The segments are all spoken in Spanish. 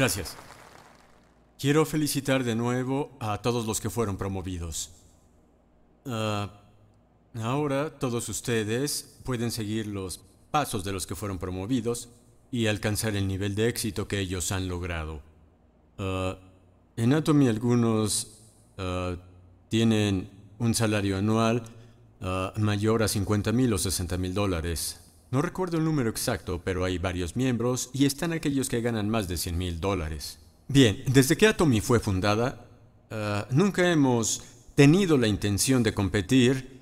Gracias. Quiero felicitar de nuevo a todos los que fueron promovidos. Ah, ahora todos ustedes pueden seguir los pasos de los que fueron promovidos y alcanzar el nivel de éxito que ellos han logrado. Ah, en Atomy algunos ah, tienen un salario anual mayor a 50 mil o 60 mil dólares. No recuerdo el número exacto, pero hay varios miembros y están aquellos que ganan más de 100 mil dólares. Bien, desde que Atomy fue fundada, nunca hemos tenido la intención de competir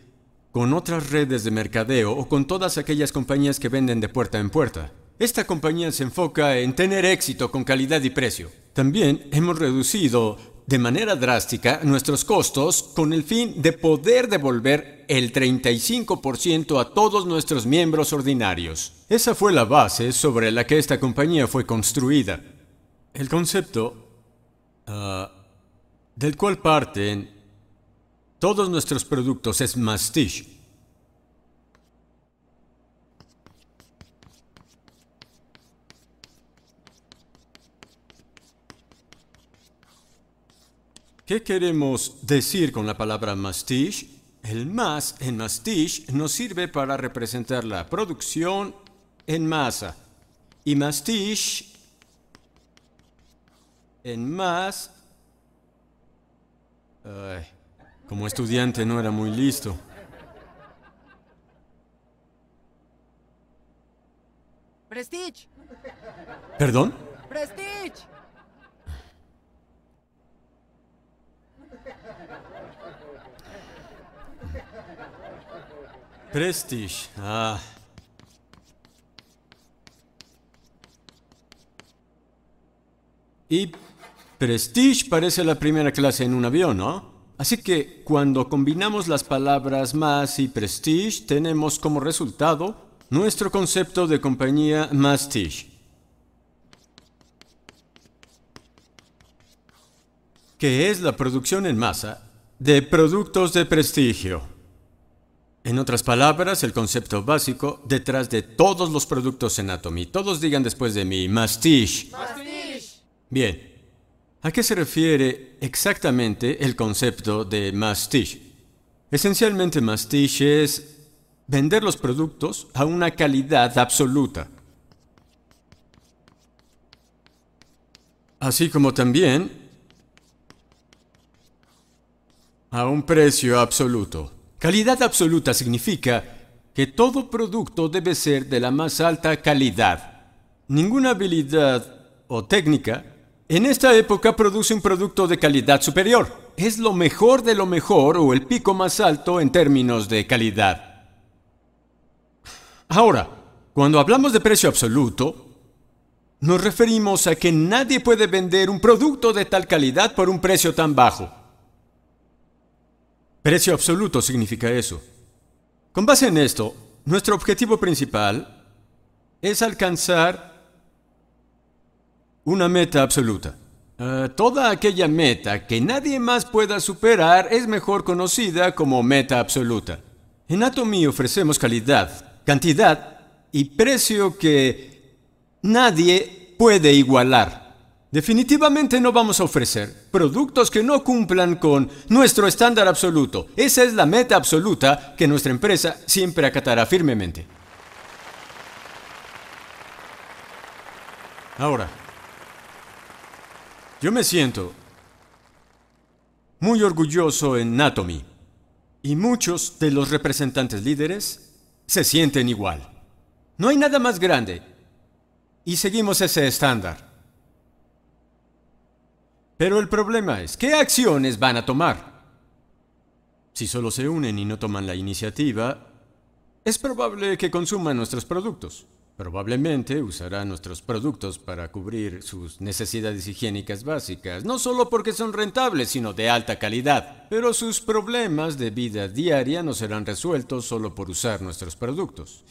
con otras redes de mercadeo o con todas aquellas compañías que venden de puerta en puerta. Esta compañía se enfoca en tener éxito con calidad y precio. También hemos reducido de manera drástica nuestros costos con el fin de poder devolver el 35% a todos nuestros miembros ordinarios. Esa fue la base sobre la que esta compañía fue construida. El concepto ah, del cual parten todos nuestros productos es Mastish. ¿Qué queremos decir con la palabra mastish? El más en mastish nos sirve para representar la producción en masa. Y mastish en más... Como estudiante no era muy listo. Prestige. ¿Perdón? Prestige. Prestige. Ah. Y Prestige parece la primera clase en un avión, ¿no? Así que cuando combinamos las palabras más y prestige, tenemos como resultado nuestro concepto de compañía Mastige. que es la producción en masa de productos de prestigio. En otras palabras, el concepto básico detrás de todos los productos en Atomy. Todos digan después de mí, Mastige. Bien, ¿A qué se refiere exactamente el concepto de mastiche? Esencialmente mastiche es vender los productos a una calidad absoluta. Así como también a un precio absoluto. Calidad absoluta significa que todo producto debe ser de la más alta calidad. Ninguna habilidad o técnica en esta época produce un producto de calidad superior. Es lo mejor de lo mejor o el pico más alto en términos de calidad. Ahora, cuando hablamos de precio absoluto, nos referimos a que nadie puede vender un producto de tal calidad por un precio tan bajo. Precio absoluto significa eso. Con base en esto, nuestro objetivo principal es alcanzar una meta absoluta. Eh, toda aquella meta que nadie más pueda superar es mejor conocida como meta absoluta. En Atomy ofrecemos calidad, cantidad y precio que nadie puede igualar. Definitivamente no vamos a ofrecer productos que no cumplan con nuestro estándar absoluto. Esa es la meta absoluta que nuestra empresa siempre acatará firmemente. Ahora, yo me siento muy orgulloso en Atomy y muchos de los representantes líderes se sienten igual. No hay nada más grande y seguimos ese estándar. Pero el problema es, ¿qué acciones van a tomar? Si solo se unen y no toman la iniciativa, es probable que consuman nuestros productos. Probablemente usará nuestros productos para cubrir sus necesidades higiénicas básicas, no solo porque son rentables, sino de alta calidad. Pero sus problemas de vida diaria no serán resueltos solo por usar nuestros productos.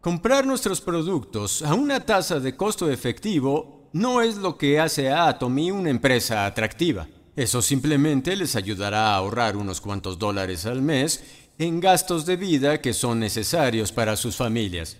Comprar nuestros productos a una tasa de costo efectivo no es lo que hace a Atomy una empresa atractiva. Eso simplemente les ayudará a ahorrar unos cuantos dólares al mes en gastos de vida que son necesarios para sus familias.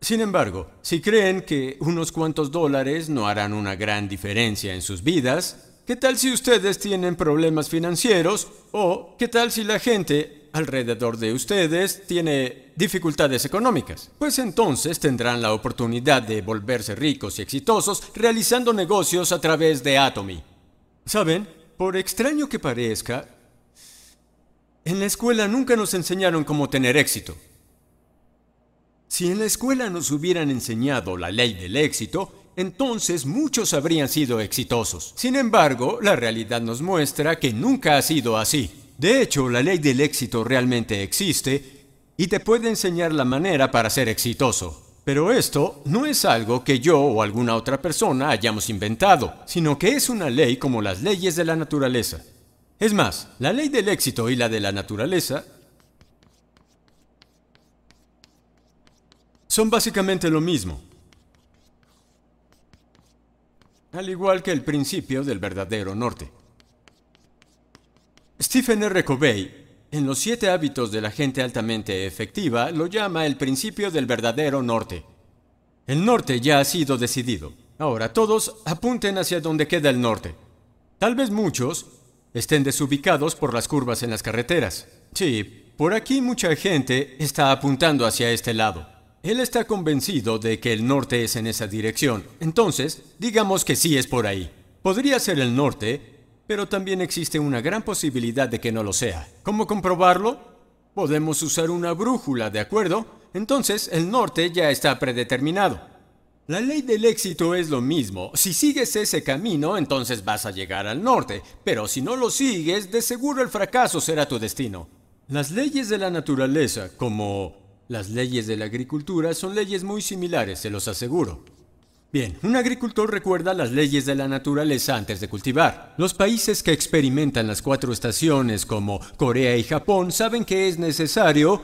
Sin embargo, si creen que unos cuantos dólares no harán una gran diferencia en sus vidas, ¿qué tal si ustedes tienen problemas financieros? ¿O qué tal si la gente alrededor de ustedes tiene dificultades económicas? Pues entonces tendrán la oportunidad de volverse ricos y exitosos realizando negocios a través de Atomy. ¿Saben? Por extraño que parezca, en la escuela nunca nos enseñaron cómo tener éxito. Si en la escuela nos hubieran enseñado la ley del éxito, entonces muchos habrían sido exitosos. Sin embargo, la realidad nos muestra que nunca ha sido así. De hecho, la ley del éxito realmente existe y te puede enseñar la manera para ser exitoso. Pero esto no es algo que yo o alguna otra persona hayamos inventado, sino que es una ley como las leyes de la naturaleza. Es más, la ley del éxito y la de la naturaleza son básicamente lo mismo. Al igual que el principio del verdadero norte. Stephen R. Covey, en Los siete hábitos de la gente altamente efectiva, lo llama el principio del verdadero norte. El norte ya ha sido decidido. Ahora todos apunten hacia donde queda el norte. Tal vez muchos estén desubicados por las curvas en las carreteras. Sí, por aquí mucha gente está apuntando hacia este lado. Él está convencido de que el norte es en esa dirección. Entonces, digamos que sí es por ahí. Podría ser el norte, pero también existe una gran posibilidad de que no lo sea. ¿Cómo comprobarlo? Podemos usar una brújula, ¿de acuerdo? Entonces, el norte ya está predeterminado. La ley del éxito es lo mismo. Si sigues ese camino, entonces vas a llegar al norte, pero si no lo sigues, de seguro el fracaso será tu destino. Las leyes de la naturaleza, como las leyes de la agricultura, son leyes muy similares, se los aseguro. Bien, un agricultor recuerda las leyes de la naturaleza antes de cultivar. Los países que experimentan las cuatro estaciones, como Corea y Japón, saben que es necesario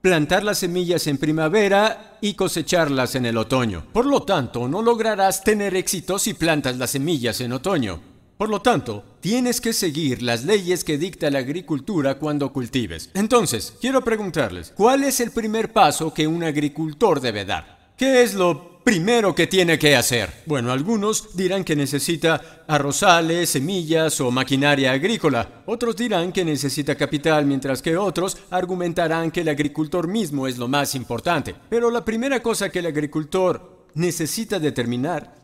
plantar las semillas en primavera y cosecharlas en el otoño. Por lo tanto, no lograrás tener éxito si plantas las semillas en otoño. Por lo tanto, tienes que seguir las leyes que dicta la agricultura cuando cultives. Entonces, quiero preguntarles, ¿cuál es el primer paso que un agricultor debe dar? ¿Qué es lo primero que tiene que hacer? Bueno, algunos dirán que necesita arrozales, semillas o maquinaria agrícola. Otros dirán que necesita capital, mientras que otros argumentarán que el agricultor mismo es lo más importante. Pero la primera cosa que el agricultor necesita determinar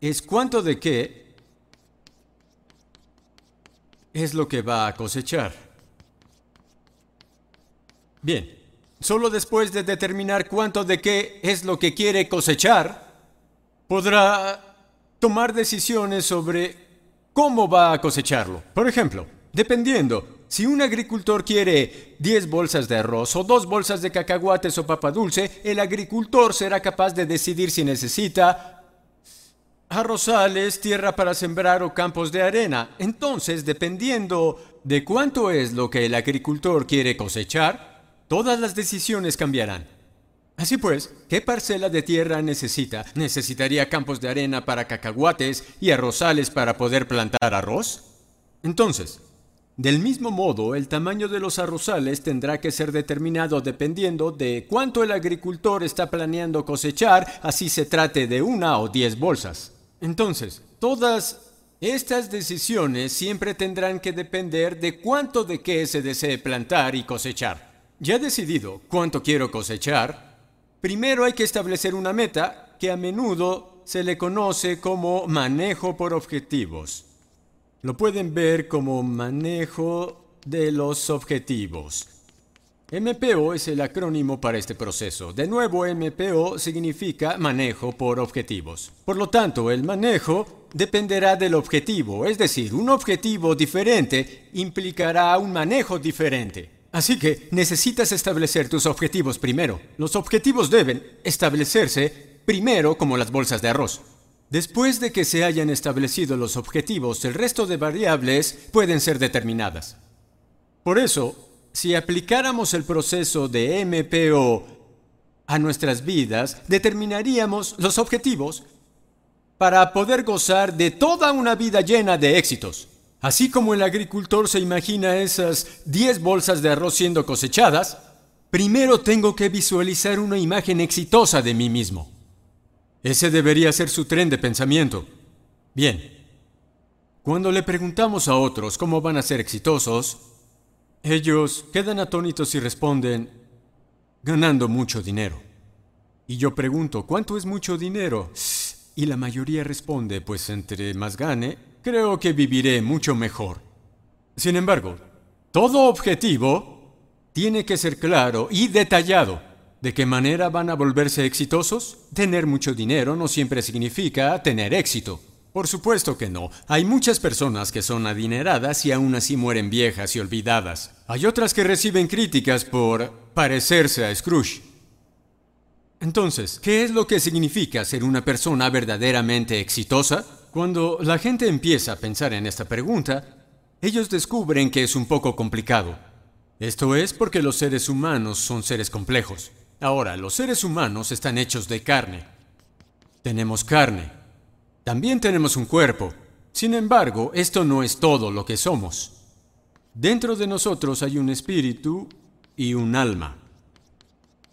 es cuánto de qué es lo que va a cosechar. Bien, Solo después de determinar cuánto de qué es lo que quiere cosechar, podrá tomar decisiones sobre cómo va a cosecharlo. Por ejemplo, dependiendo, si un agricultor quiere 10 bolsas de arroz o 2 bolsas de cacahuates o papa dulce, el agricultor será capaz de decidir si necesita arrozales, tierra para sembrar o campos de arena. Entonces, dependiendo de cuánto es lo que el agricultor quiere cosechar, todas las decisiones cambiarán. Así pues, ¿qué parcela de tierra necesita? ¿Necesitaría campos de arena para cacahuates y arrozales para poder plantar arroz? Entonces, del mismo modo, el tamaño de los arrozales tendrá que ser determinado dependiendo de cuánto el agricultor está planeando cosechar, así se trate de una o diez bolsas. Entonces, todas estas decisiones siempre tendrán que depender de cuánto de qué se desee plantar y cosechar. Ya decidido cuánto quiero cosechar, primero hay que establecer una meta que a menudo se le conoce como manejo por objetivos. Lo pueden ver como manejo de los objetivos. MPO es el acrónimo para este proceso. De nuevo, MPO significa manejo por objetivos. Por lo tanto, el manejo dependerá del objetivo, es decir, un objetivo diferente implicará un manejo diferente. Así que necesitas establecer tus objetivos primero. Los objetivos deben establecerse primero como las bolsas de arroz. Después de que se hayan establecido los objetivos, el resto de variables pueden ser determinadas. Por eso, si aplicáramos el proceso de MPO a nuestras vidas, determinaríamos los objetivos para poder gozar de toda una vida llena de éxitos. Así como el agricultor se imagina esas 10 bolsas de arroz siendo cosechadas, primero tengo que visualizar una imagen exitosa de mí mismo. Ese debería ser su tren de pensamiento. Bien, cuando le preguntamos a otros cómo van a ser exitosos, ellos quedan atónitos y responden, ganando mucho dinero. Y yo pregunto, ¿cuánto es mucho dinero? Y la mayoría responde, pues entre más gane, creo que viviré mucho mejor. Sin embargo, todo objetivo tiene que ser claro y detallado. ¿De qué manera van a volverse exitosos? Tener mucho dinero no siempre significa tener éxito. Por supuesto que no. Hay muchas personas que son adineradas y aún así mueren viejas y olvidadas. Hay otras que reciben críticas por parecerse a Scrooge. Entonces, ¿qué es lo que significa ser una persona verdaderamente exitosa? Cuando la gente empieza a pensar en esta pregunta, ellos descubren que es un poco complicado. Esto es porque los seres humanos son seres complejos. Ahora, los seres humanos están hechos de carne. Tenemos carne, también tenemos un cuerpo. Sin embargo, esto no es todo lo que somos. Dentro de nosotros hay un espíritu y un alma.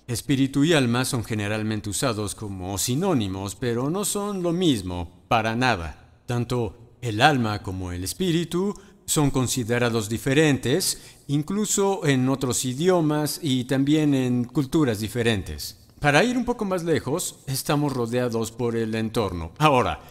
Espíritu y alma son generalmente usados como sinónimos, pero no son lo mismo, para nada. Tanto el alma como el espíritu son considerados diferentes, incluso en otros idiomas y también en culturas diferentes. Para ir un poco más lejos, estamos rodeados por el entorno. Ahora,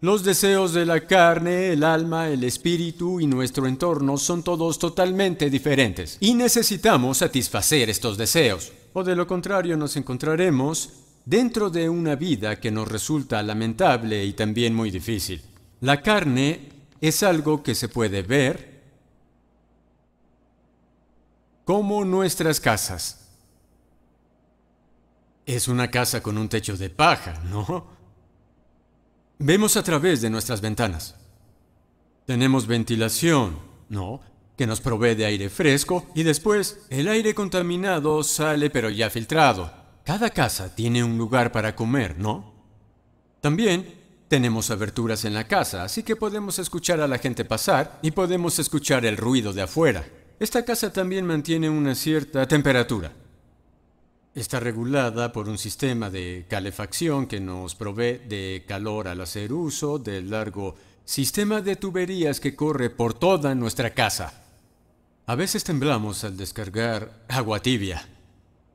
los deseos de la carne, el alma, el espíritu y nuestro entorno son todos totalmente diferentes y necesitamos satisfacer estos deseos, o de lo contrario nos encontraremos dentro de una vida que nos resulta lamentable y también muy difícil. La carne es algo que se puede ver como nuestras casas. Es una casa con un techo de paja, ¿no? Vemos a través de nuestras ventanas. Tenemos ventilación, ¿no? Que nos provee de aire fresco y después el aire contaminado sale pero ya filtrado. Cada casa tiene un lugar para comer, ¿no? También tenemos aberturas en la casa, así que podemos escuchar a la gente pasar y podemos escuchar el ruido de afuera. Esta casa también mantiene una cierta temperatura. Está regulada por un sistema de calefacción que nos provee de calor al hacer uso del largo sistema de tuberías que corre por toda nuestra casa. A veces temblamos al descargar agua tibia.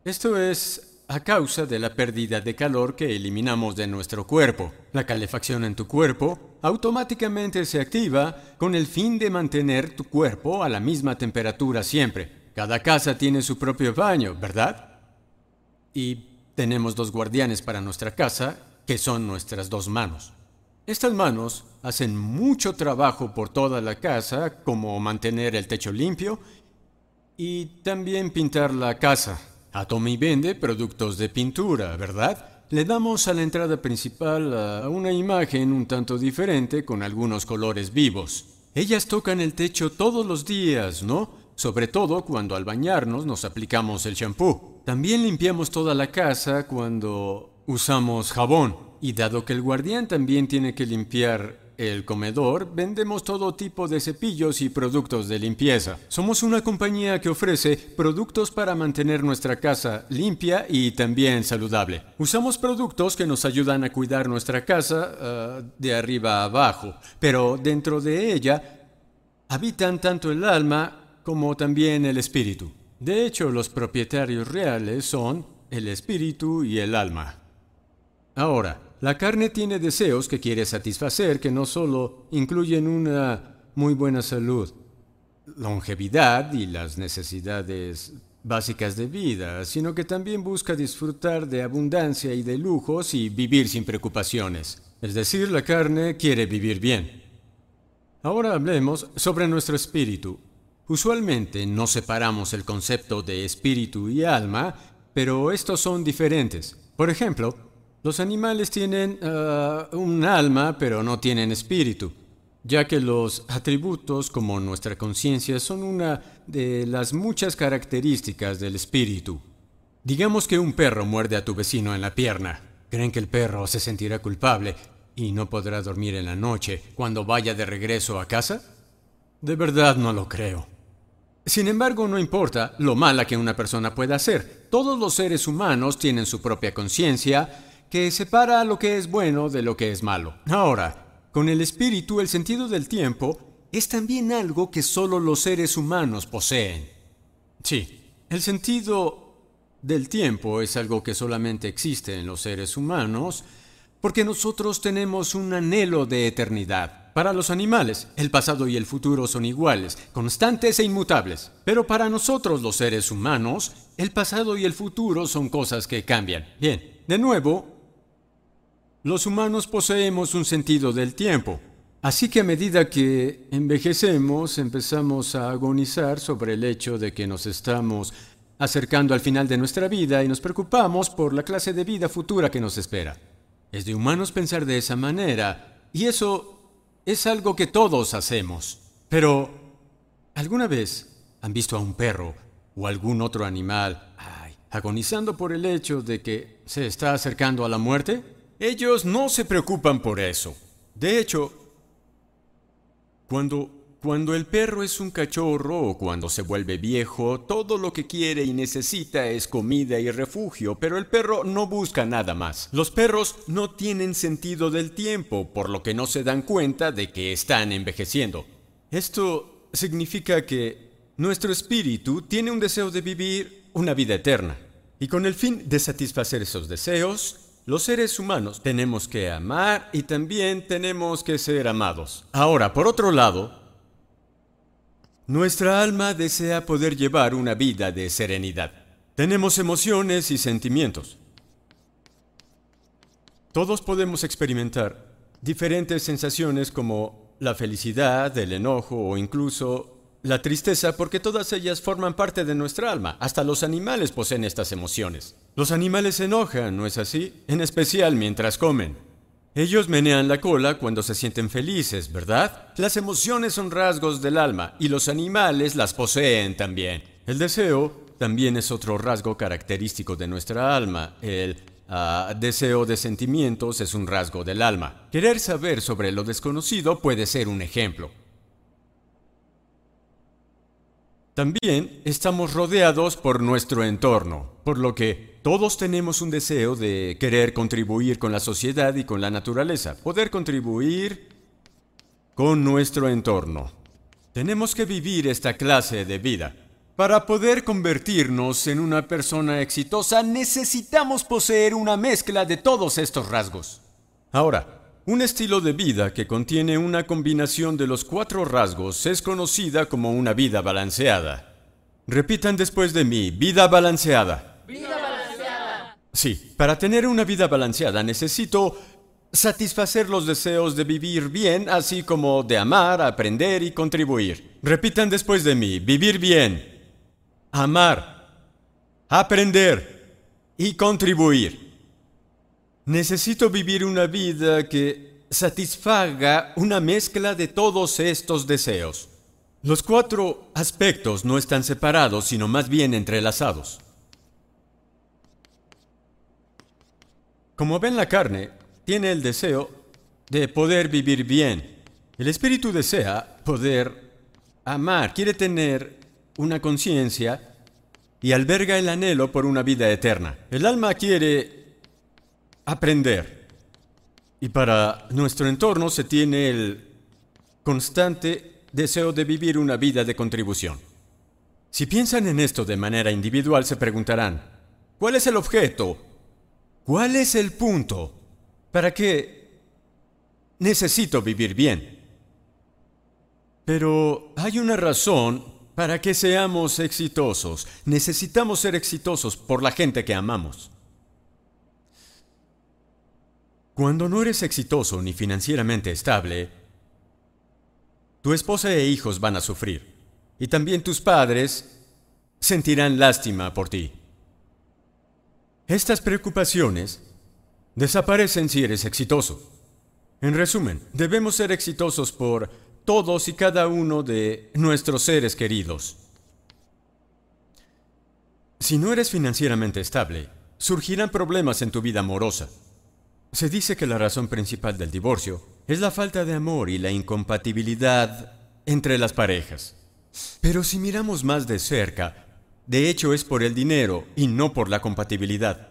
Esto es a causa de la pérdida de calor que eliminamos de nuestro cuerpo. La calefacción en tu cuerpo automáticamente se activa con el fin de mantener tu cuerpo a la misma temperatura siempre. Cada casa tiene su propio baño, ¿verdad? y tenemos dos guardianes para nuestra casa, que son nuestras dos manos. Estas manos hacen mucho trabajo por toda la casa, como mantener el techo limpio y también pintar la casa. Atomy vende productos de pintura, ¿verdad? Le damos a la entrada principal una imagen un tanto diferente con algunos colores vivos. Ellas tocan el techo todos los días, ¿no? Sobre todo cuando al bañarnos nos aplicamos el champú. También limpiamos toda la casa cuando usamos jabón. Y dado que el guardián también tiene que limpiar el comedor, vendemos todo tipo de cepillos y productos de limpieza. Somos una compañía que ofrece productos para mantener nuestra casa limpia y también saludable. Usamos productos que nos ayudan a cuidar nuestra casa ah, de arriba a abajo, pero dentro de ella habitan tanto el alma como también el espíritu. De hecho, los propietarios reales son el espíritu y el alma. Ahora, la carne tiene deseos que quiere satisfacer que no solo incluyen una muy buena salud, longevidad y las necesidades básicas de vida, sino que también busca disfrutar de abundancia y de lujos y vivir sin preocupaciones. Es decir, la carne quiere vivir bien. Ahora hablemos sobre nuestro espíritu, Usualmente no separamos el concepto de espíritu y alma, pero estos son diferentes. Por ejemplo, los animales tienen ah, un alma, pero no tienen espíritu, ya que los atributos como nuestra conciencia son una de las muchas características del espíritu. Digamos que un perro muerde a tu vecino en la pierna. ¿Creen que el perro se sentirá culpable y no podrá dormir en la noche cuando vaya de regreso a casa? De verdad no lo creo. Sin embargo, no importa lo mala que una persona pueda hacer. Todos los seres humanos tienen su propia conciencia que separa lo que es bueno de lo que es malo. Ahora, con el espíritu, el sentido del tiempo es también algo que solo los seres humanos poseen. Sí, el sentido del tiempo es algo que solamente existe en los seres humanos porque nosotros tenemos un anhelo de eternidad. Para los animales, el pasado y el futuro son iguales, constantes e inmutables. Pero para nosotros los seres humanos, el pasado y el futuro son cosas que cambian. Bien, de nuevo, los humanos poseemos un sentido del tiempo. Así que a medida que envejecemos, empezamos a agonizar sobre el hecho de que nos estamos acercando al final de nuestra vida y nos preocupamos por la clase de vida futura que nos espera. Es de humanos pensar de esa manera, y eso es algo que todos hacemos. Pero, ¿alguna vez han visto a un perro o algún otro animal agonizando por el hecho de que se está acercando a la muerte? Ellos no se preocupan por eso. De hecho, cuando cuando el perro es un cachorro o cuando se vuelve viejo, todo lo que quiere y necesita es comida y refugio, pero el perro no busca nada más. Los perros no tienen sentido del tiempo, por lo que no se dan cuenta de que están envejeciendo. Esto significa que nuestro espíritu tiene un deseo de vivir una vida eterna. Y con el fin de satisfacer esos deseos, los seres humanos tenemos que amar y también tenemos que ser amados. Ahora, por otro lado, nuestra alma desea poder llevar una vida de serenidad. Tenemos emociones y sentimientos. Todos podemos experimentar diferentes sensaciones como la felicidad, el enojo o incluso la tristeza porque todas ellas forman parte de nuestra alma. Hasta los animales poseen estas emociones. Los animales se enojan, ¿no es así? En especial mientras comen. Ellos menean la cola cuando se sienten felices, ¿verdad? Las emociones son rasgos del alma y los animales las poseen también. El deseo también es otro rasgo característico de nuestra alma. El ah, deseo de sentimientos es un rasgo del alma. Querer saber sobre lo desconocido puede ser un ejemplo. También estamos rodeados por nuestro entorno, por lo que todos tenemos un deseo de querer contribuir con la sociedad y con la naturaleza, poder contribuir con nuestro entorno. Tenemos que vivir esta clase de vida. Para poder convertirnos en una persona exitosa necesitamos poseer una mezcla de todos estos rasgos. Ahora, un estilo de vida que contiene una combinación de los cuatro rasgos es conocida como una vida balanceada. Repitan después de mí, vida balanceada. ¡Vida balanceada! Sí, para tener una vida balanceada necesito satisfacer los deseos de vivir bien, así como de amar, aprender y contribuir. Repitan después de mí, vivir bien, amar, aprender y contribuir. Necesito vivir una vida que satisfaga una mezcla de todos estos deseos. Los cuatro aspectos no están separados, sino más bien entrelazados. Como ven, la carne tiene el deseo de poder vivir bien. El espíritu desea poder amar, quiere tener una conciencia y alberga el anhelo por una vida eterna. El alma quiere aprender. Y para nuestro entorno se tiene el constante deseo de vivir una vida de contribución. Si piensan en esto de manera individual, se preguntarán, ¿cuál es el objeto? ¿Cuál es el punto? ¿Para qué necesito vivir bien? Pero hay una razón para que seamos exitosos. Necesitamos ser exitosos por la gente que amamos. Cuando no eres exitoso ni financieramente estable, tu esposa e hijos van a sufrir. Y también tus padres sentirán lástima por ti. Estas preocupaciones desaparecen si eres exitoso. En resumen, debemos ser exitosos por todos y cada uno de nuestros seres queridos. Si no eres financieramente estable, surgirán problemas en tu vida amorosa. Se dice que la razón principal del divorcio es la falta de amor y la incompatibilidad entre las parejas. Pero si miramos más de cerca, de hecho es por el dinero y no por la compatibilidad.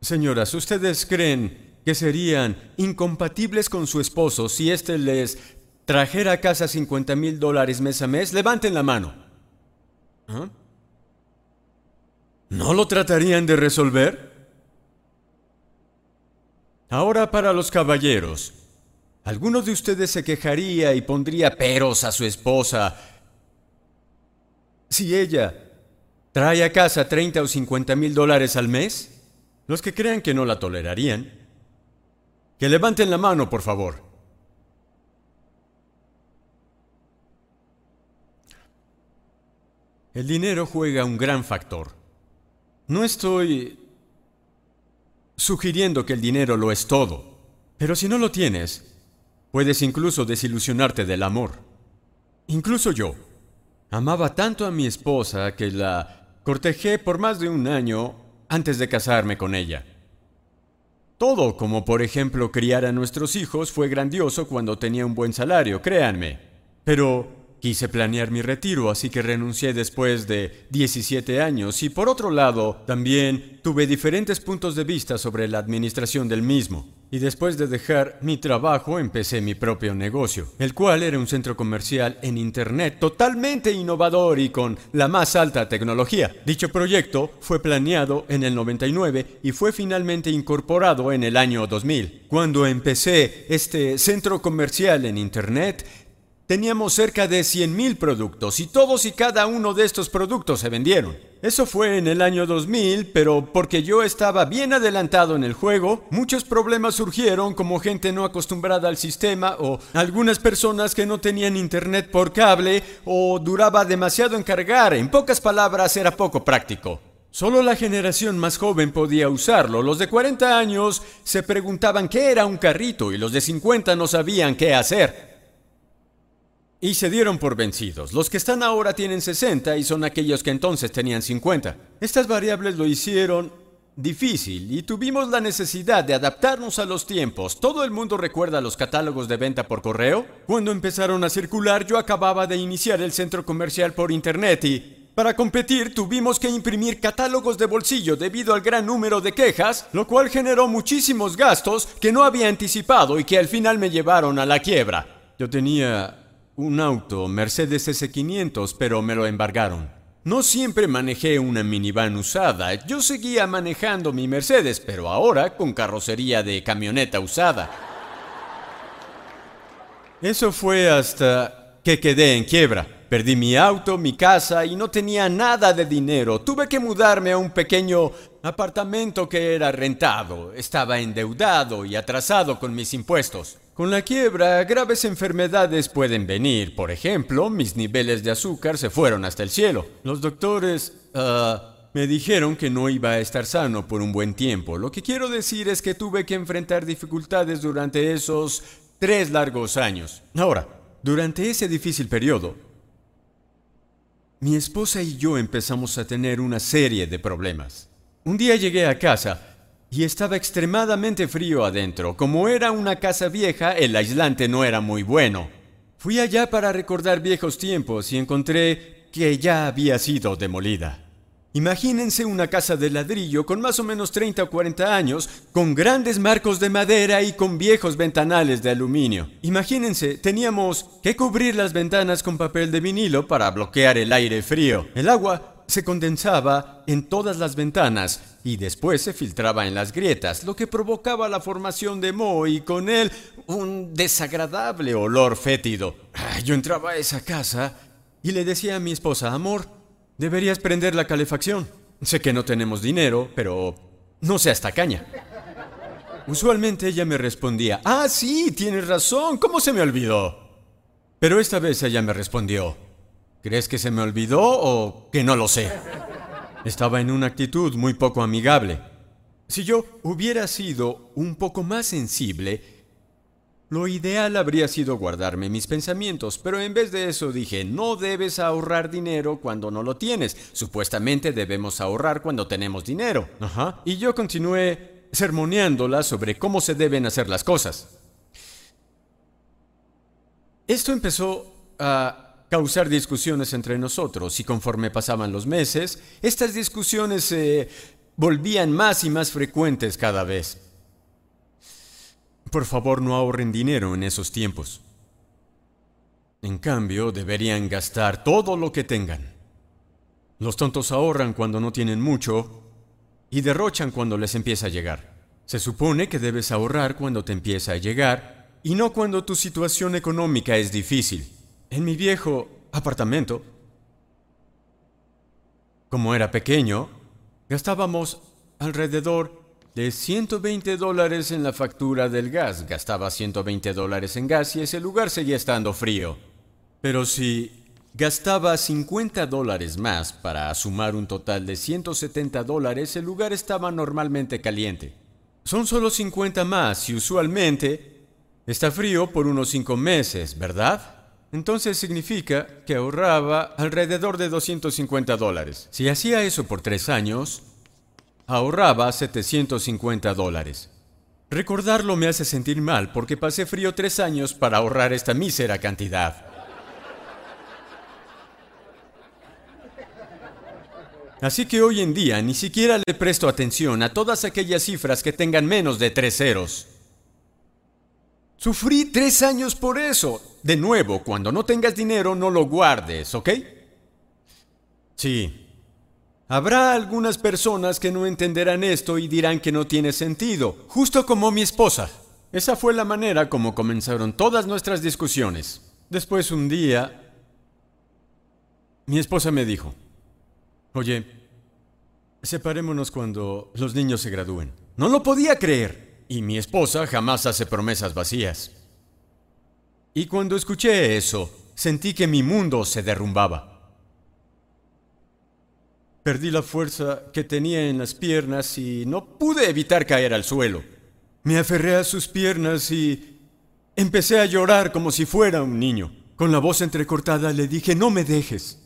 Señoras, ¿ustedes creen que serían incompatibles con su esposo si éste les trajera a casa 50 mil dólares mes a mes? Levanten la mano. ¿Ah? ¿No lo tratarían de resolver? Ahora para los caballeros. ¿Alguno de ustedes se quejaría y pondría peros a su esposa si ella trae a casa 30 o 50 mil dólares al mes? Los que crean que no la tolerarían, que levanten la mano, por favor. El dinero juega un gran factor. No estoy sugiriendo que el dinero lo es todo, pero si no lo tienes, puedes incluso desilusionarte del amor. Incluso yo amaba tanto a mi esposa que la cortejé por más de un año antes de casarme con ella. Todo, como por ejemplo criar a nuestros hijos, fue grandioso cuando tenía un buen salario, créanme. Pero Quise planear mi retiro, así que renuncié después de 17 años y por otro lado, también tuve diferentes puntos de vista sobre la administración del mismo. Y después de dejar mi trabajo, empecé mi propio negocio, el cual era un centro comercial en Internet totalmente innovador y con la más alta tecnología. Dicho proyecto fue planeado en el 99 y fue finalmente incorporado en el año 2000. Cuando empecé este centro comercial en Internet, Teníamos cerca de 100.000 productos y todos y cada uno de estos productos se vendieron. Eso fue en el año 2000, pero porque yo estaba bien adelantado en el juego, muchos problemas surgieron como gente no acostumbrada al sistema o algunas personas que no tenían internet por cable o duraba demasiado en cargar. En pocas palabras, era poco práctico. Solo la generación más joven podía usarlo. Los de 40 años se preguntaban qué era un carrito y los de 50 no sabían qué hacer. Y se dieron por vencidos. Los que están ahora tienen 60 y son aquellos que entonces tenían 50. Estas variables lo hicieron difícil y tuvimos la necesidad de adaptarnos a los tiempos. ¿Todo el mundo recuerda los catálogos de venta por correo? Cuando empezaron a circular yo acababa de iniciar el centro comercial por internet y para competir tuvimos que imprimir catálogos de bolsillo debido al gran número de quejas, lo cual generó muchísimos gastos que no había anticipado y que al final me llevaron a la quiebra. Yo tenía un auto Mercedes S500, pero me lo embargaron. No siempre manejé una minivan usada, yo seguía manejando mi Mercedes, pero ahora con carrocería de camioneta usada. Eso fue hasta que quedé en quiebra. Perdí mi auto, mi casa y no tenía nada de dinero. Tuve que mudarme a un pequeño apartamento que era rentado. Estaba endeudado y atrasado con mis impuestos. Con la quiebra, graves enfermedades pueden venir. Por ejemplo, mis niveles de azúcar se fueron hasta el cielo. Los doctores ah, me dijeron que no iba a estar sano por un buen tiempo. Lo que quiero decir es que tuve que enfrentar dificultades durante esos tres largos años. Ahora, durante ese difícil periodo, mi esposa y yo empezamos a tener una serie de problemas. Un día llegué a casa y estaba extremadamente frío adentro. Como era una casa vieja, el aislante no era muy bueno. Fui allá para recordar viejos tiempos y encontré que ya había sido demolida. Imagínense una casa de ladrillo con más o menos 30 o 40 años, con grandes marcos de madera y con viejos ventanales de aluminio. Imagínense, teníamos que cubrir las ventanas con papel de vinilo para bloquear el aire frío. El agua se condensaba en todas las ventanas y después se filtraba en las grietas, lo que provocaba la formación de moho y con él un desagradable olor fétido. Yo entraba a esa casa y le decía a mi esposa, amor, deberías prender la calefacción. Sé que no tenemos dinero, pero no seas tacaña. Usualmente ella me respondía, ah, sí, tienes razón, ¿cómo se me olvidó? Pero esta vez ella me respondió, ¿Crees que se me olvidó o que no lo sé? Estaba en una actitud muy poco amigable. Si yo hubiera sido un poco más sensible, lo ideal habría sido guardarme mis pensamientos, pero en vez de eso dije, no debes ahorrar dinero cuando no lo tienes. Supuestamente debemos ahorrar cuando tenemos dinero. Ajá. Y yo continué sermoneándola sobre cómo se deben hacer las cosas. Esto empezó a causar discusiones entre nosotros y conforme pasaban los meses, estas discusiones se volvían más y más frecuentes cada vez. Por favor, no ahorren dinero en esos tiempos. En cambio, deberían gastar todo lo que tengan. Los tontos ahorran cuando no tienen mucho y derrochan cuando les empieza a llegar. Se supone que debes ahorrar cuando te empieza a llegar y no cuando tu situación económica es difícil. En mi viejo apartamento, como era pequeño, gastábamos alrededor de 120 dólares en la factura del gas. Gastaba 120 dólares en gas y ese lugar seguía estando frío. Pero si gastaba 50 dólares más para sumar un total de 170 dólares, el lugar estaba normalmente caliente. Son solo 50 más y usualmente está frío por unos 5 meses, ¿verdad? Entonces significa que ahorraba alrededor de 250 dólares. Si hacía eso por 3 años, ahorraba 750 dólares. Recordarlo me hace sentir mal porque pasé frío tres años para ahorrar esta mísera cantidad. Así que hoy en día ni siquiera le presto atención a todas aquellas cifras que tengan menos de tres ceros. Sufrí tres años por eso. De nuevo, cuando no tengas dinero no lo guardes, ¿ok? Sí, Habrá algunas personas que no entenderán esto y dirán que no tiene sentido, justo como mi esposa. Esa fue la manera como comenzaron todas nuestras discusiones. Después un día, mi esposa me dijo, oye, separémonos cuando los niños se gradúen. No lo podía creer. Y mi esposa jamás hace promesas vacías. Y cuando escuché eso, sentí que mi mundo se derrumbaba. Perdí la fuerza que tenía en las piernas y no pude evitar caer al suelo. Me aferré a sus piernas y empecé a llorar como si fuera un niño. Con la voz entrecortada le dije, no me dejes.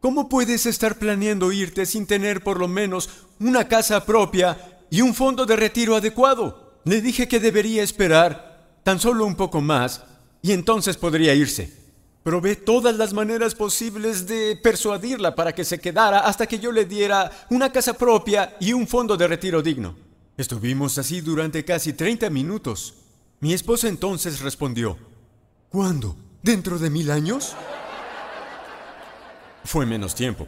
¿Cómo puedes estar planeando irte sin tener por lo menos una casa propia y un fondo de retiro adecuado? Le dije que debería esperar tan solo un poco más y entonces podría irse. Probé todas las maneras posibles de persuadirla para que se quedara hasta que yo le diera una casa propia y un fondo de retiro digno. Estuvimos así durante casi 30 minutos. Mi esposa entonces respondió, ¿Cuándo? ¿Dentro de mil años? Fue menos tiempo,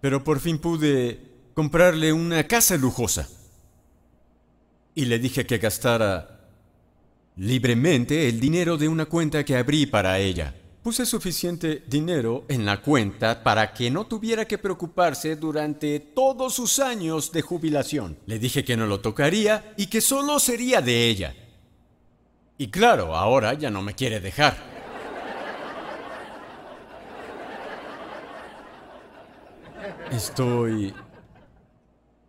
pero por fin pude comprarle una casa lujosa. Y le dije que gastara libremente el dinero de una cuenta que abrí para ella. Puse suficiente dinero en la cuenta para que no tuviera que preocuparse durante todos sus años de jubilación. Le dije que no lo tocaría y que solo sería de ella. Y claro, ahora ya no me quiere dejar. Estoy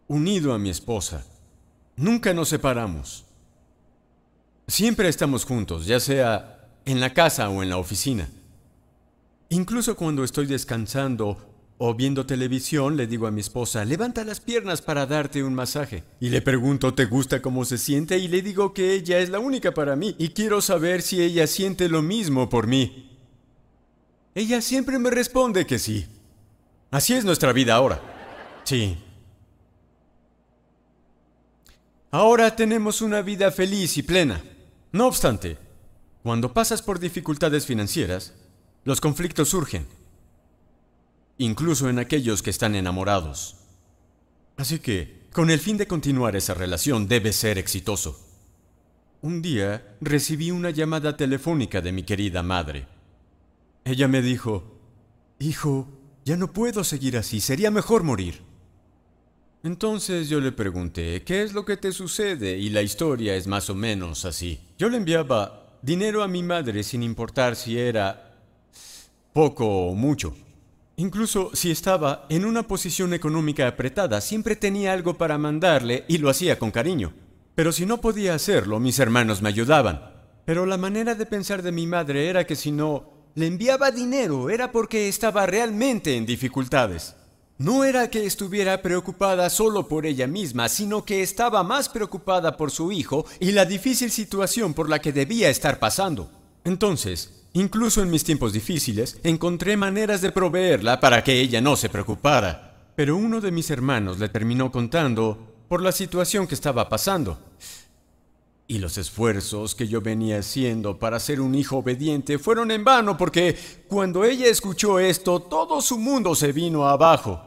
unido a mi esposa. Nunca nos separamos. Siempre estamos juntos, ya sea en la casa o en la oficina. Incluso cuando estoy descansando o viendo televisión, le digo a mi esposa, levanta las piernas para darte un masaje. Y le pregunto, ¿te gusta cómo se siente? Y le digo que ella es la única para mí y quiero saber si ella siente lo mismo por mí. Ella siempre me responde que sí. Así es nuestra vida ahora. Sí. Ahora tenemos una vida feliz y plena. No obstante, cuando pasas por dificultades financieras, los conflictos surgen, incluso en aquellos que están enamorados. Así que, con el fin de continuar esa relación, debe ser exitoso. Un día recibí una llamada telefónica de mi querida madre. Ella me dijo, Hijo, ya no puedo seguir así, sería mejor morir. Entonces yo le pregunté, ¿qué es lo que te sucede? Y la historia es más o menos así. Yo le enviaba dinero a mi madre sin importar si era poco o mucho. Incluso si estaba en una posición económica apretada, siempre tenía algo para mandarle y lo hacía con cariño. Pero si no podía hacerlo, mis hermanos me ayudaban. Pero la manera de pensar de mi madre era que si no le enviaba dinero era porque estaba realmente en dificultades. No era que estuviera preocupada solo por ella misma, sino que estaba más preocupada por su hijo y la difícil situación por la que debía estar pasando. Entonces, Incluso en mis tiempos difíciles, encontré maneras de proveerla para que ella no se preocupara. Pero uno de mis hermanos le terminó contando por la situación que estaba pasando. Y los esfuerzos que yo venía haciendo para ser un hijo obediente fueron en vano porque cuando ella escuchó esto, todo su mundo se vino abajo.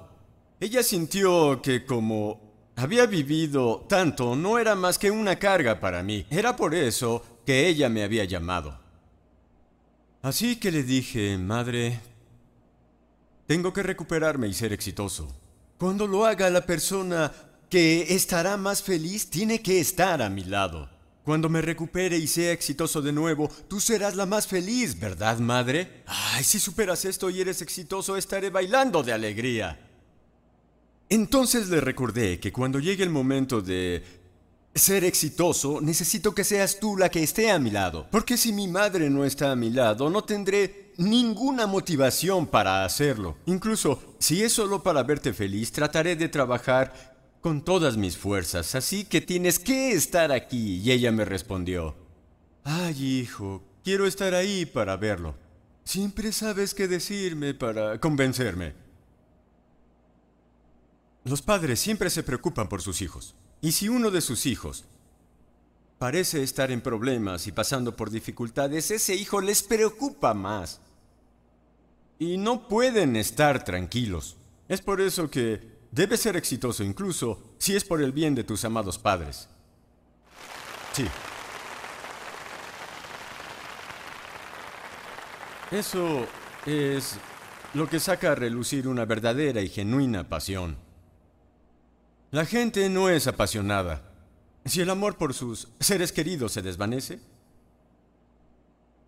Ella sintió que como había vivido tanto, no era más que una carga para mí. Era por eso que ella me había llamado. Así que le dije, madre, tengo que recuperarme y ser exitoso. Cuando lo haga la persona que estará más feliz tiene que estar a mi lado. Cuando me recupere y sea exitoso de nuevo, tú serás la más feliz, ¿verdad, madre? Ay, si superas esto y eres exitoso, estaré bailando de alegría. Entonces le recordé que cuando llegue el momento de ser exitoso, necesito que seas tú la que esté a mi lado. Porque si mi madre no está a mi lado, no tendré ninguna motivación para hacerlo. Incluso si es solo para verte feliz, trataré de trabajar con todas mis fuerzas. Así que tienes que estar aquí. Y ella me respondió, ay hijo, quiero estar ahí para verlo. Siempre sabes qué decirme para convencerme. Los padres siempre se preocupan por sus hijos. Y si uno de sus hijos parece estar en problemas y pasando por dificultades, ese hijo les preocupa más. Y no pueden estar tranquilos. Es por eso que debes ser exitoso incluso si es por el bien de tus amados padres. Sí. Eso es lo que saca a relucir una verdadera y genuina pasión. La gente no es apasionada. Si el amor por sus seres queridos se desvanece,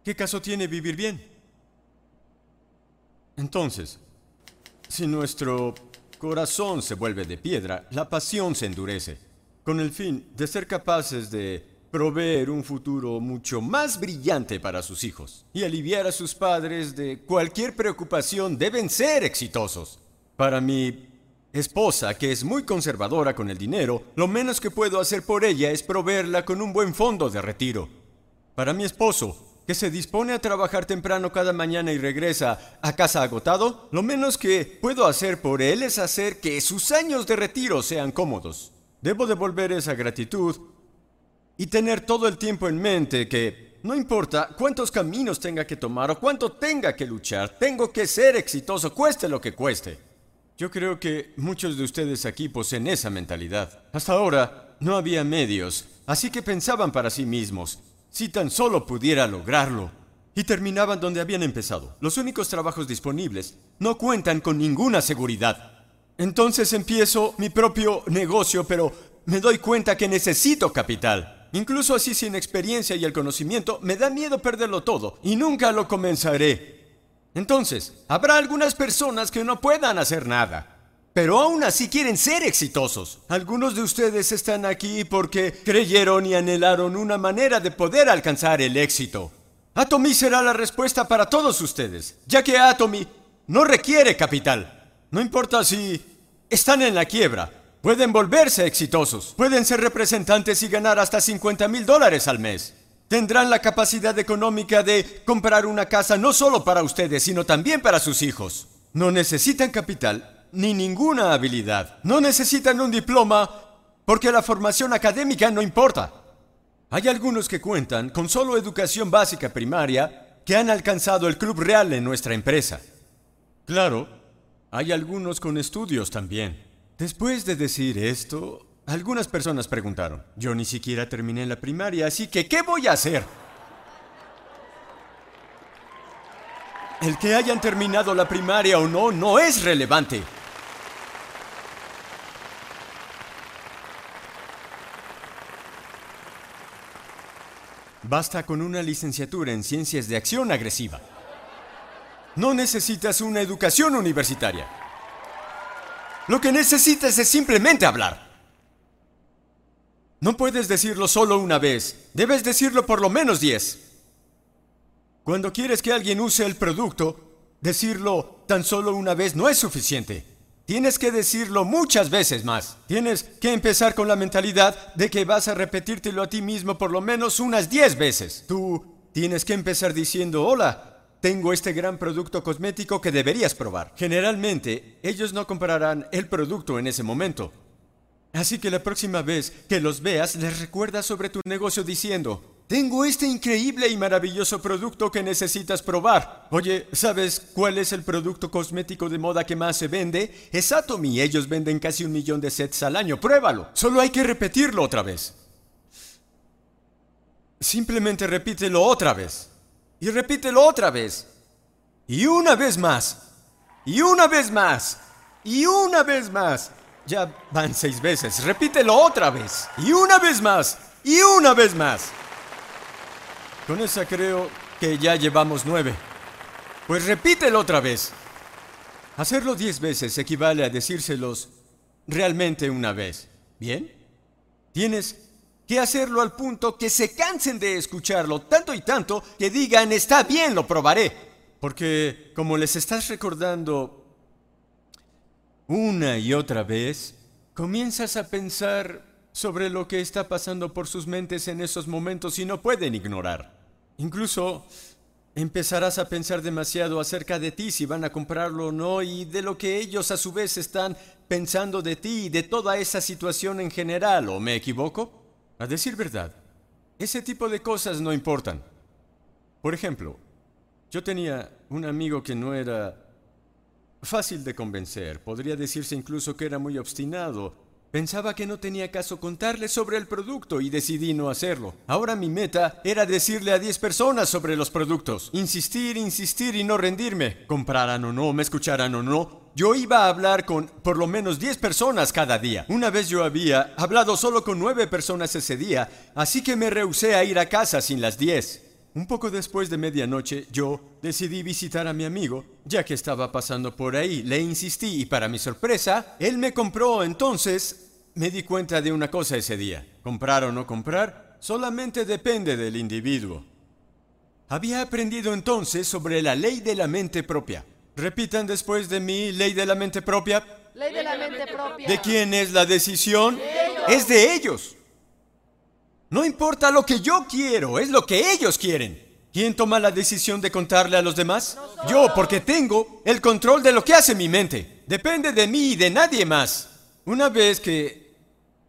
¿qué caso tiene vivir bien? Entonces, si nuestro corazón se vuelve de piedra, la pasión se endurece, con el fin de ser capaces de proveer un futuro mucho más brillante para sus hijos y aliviar a sus padres de cualquier preocupación, deben ser exitosos. Para mí, esposa, que es muy conservadora con el dinero, lo menos que puedo hacer por ella es proveerla con un buen fondo de retiro. Para mi esposo, que se dispone a trabajar temprano cada mañana y regresa a casa agotado, lo menos que puedo hacer por él es hacer que sus años de retiro sean cómodos. Debo devolver esa gratitud y tener todo el tiempo en mente que no importa cuántos caminos tenga que tomar o cuánto tenga que luchar, tengo que ser exitoso, cueste lo que cueste. Yo creo que muchos de ustedes aquí poseen esa mentalidad. Hasta ahora no había medios, así que pensaban para sí mismos, si tan solo pudiera lograrlo. Y terminaban donde habían empezado. Los únicos trabajos disponibles no cuentan con ninguna seguridad. Entonces empiezo mi propio negocio, pero me doy cuenta que necesito capital. Incluso así sin experiencia y el conocimiento, me da miedo perderlo todo y nunca lo comenzaré. Entonces, habrá algunas personas que no puedan hacer nada, pero aún así quieren ser exitosos. Algunos de ustedes están aquí porque creyeron y anhelaron una manera de poder alcanzar el éxito. Atomy será la respuesta para todos ustedes, ya que Atomy no requiere capital. No importa si están en la quiebra, pueden volverse exitosos, pueden ser representantes y ganar hasta 50 mil dólares al mes. Tendrán la capacidad económica de comprar una casa no solo para ustedes, sino también para sus hijos. No necesitan capital ni ninguna habilidad. No necesitan un diploma porque la formación académica no importa. Hay algunos que cuentan con solo educación básica primaria que han alcanzado el club real en nuestra empresa. Claro, hay algunos con estudios también. Después de decir esto, algunas personas preguntaron, yo ni siquiera terminé la primaria, así que ¿qué voy a hacer? El que hayan terminado la primaria o no no es relevante. Basta con una licenciatura en ciencias de acción agresiva. No necesitas una educación universitaria. Lo que necesitas es simplemente hablar. No puedes decirlo solo una vez, debes decirlo por lo menos diez. Cuando quieres que alguien use el producto, decirlo tan solo una vez no es suficiente. Tienes que decirlo muchas veces más. Tienes que empezar con la mentalidad de que vas a repetírtelo a ti mismo por lo menos unas diez veces. Tú tienes que empezar diciendo, hola, tengo este gran producto cosmético que deberías probar. Generalmente, ellos no comprarán el producto en ese momento. Así que la próxima vez que los veas, les recuerda sobre tu negocio diciendo, tengo este increíble y maravilloso producto que necesitas probar. Oye, ¿sabes cuál es el producto cosmético de moda que más se vende? Es Atomy. Ellos venden casi un millón de sets al año. Pruébalo. Solo hay que repetirlo otra vez. Simplemente repítelo otra vez. Y repítelo otra vez. Y una vez más. Y una vez más. Y una vez más. Ya van seis veces. Repítelo otra vez. Y una vez más. Y una vez más. Con esa creo que ya llevamos nueve. Pues repítelo otra vez. Hacerlo diez veces equivale a decírselos realmente una vez. ¿Bien? Tienes que hacerlo al punto que se cansen de escucharlo tanto y tanto que digan, está bien, lo probaré. Porque como les estás recordando una y otra vez, comienzas a pensar sobre lo que está pasando por sus mentes en esos momentos y no pueden ignorar. Incluso empezarás a pensar demasiado acerca de ti, si van a comprarlo o no, y de lo que ellos a su vez están pensando de ti y de toda esa situación en general, ¿o me equivoco? A decir verdad, ese tipo de cosas no importan. Por ejemplo, yo tenía un amigo que no era fácil de convencer, podría decirse incluso que era muy obstinado, Pensaba que no tenía caso contarle sobre el producto y decidí no hacerlo. Ahora mi meta era decirle a 10 personas sobre los productos. Insistir, insistir y no rendirme. Compraran o no, me escucharan o no. Yo iba a hablar con por lo menos 10 personas cada día. Una vez yo había hablado solo con 9 personas ese día, así que me rehusé a ir a casa sin las 10. Un poco después de medianoche, yo decidí visitar a mi amigo, ya que estaba pasando por ahí. Le insistí y para mi sorpresa, él me compró. Entonces, me di cuenta de una cosa ese día. Comprar o no comprar solamente depende del individuo. Había aprendido entonces sobre la ley de la mente propia. Repitan después de mí, ley de la mente propia. Ley de la mente propia. ¿De quién es la decisión? Es de ellos. No importa lo que yo quiero, es lo que ellos quieren. ¿Quién toma la decisión de contarle a los demás? Yo, porque tengo el control de lo que hace mi mente. Depende de mí y de nadie más. Una vez que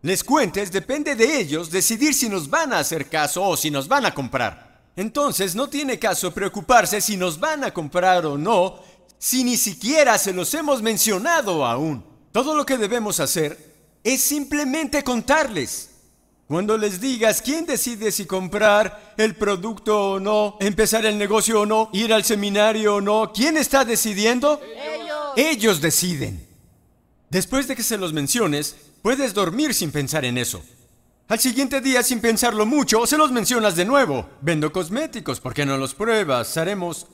les cuentes, depende de ellos decidir si nos van a hacer caso o si nos van a comprar. Entonces no tiene caso preocuparse si nos van a comprar o no, si ni siquiera se los hemos mencionado aún. Todo lo que debemos hacer es simplemente contarles. Cuando les digas quién decide si comprar el producto o no, empezar el negocio o no, ir al seminario o no, ¿quién está decidiendo? Ellos. Ellos deciden. Después de que se los menciones, puedes dormir sin pensar en eso. Al siguiente día, sin pensarlo mucho, se los mencionas de nuevo. Vendo cosméticos, ¿por qué no los pruebas? Haremos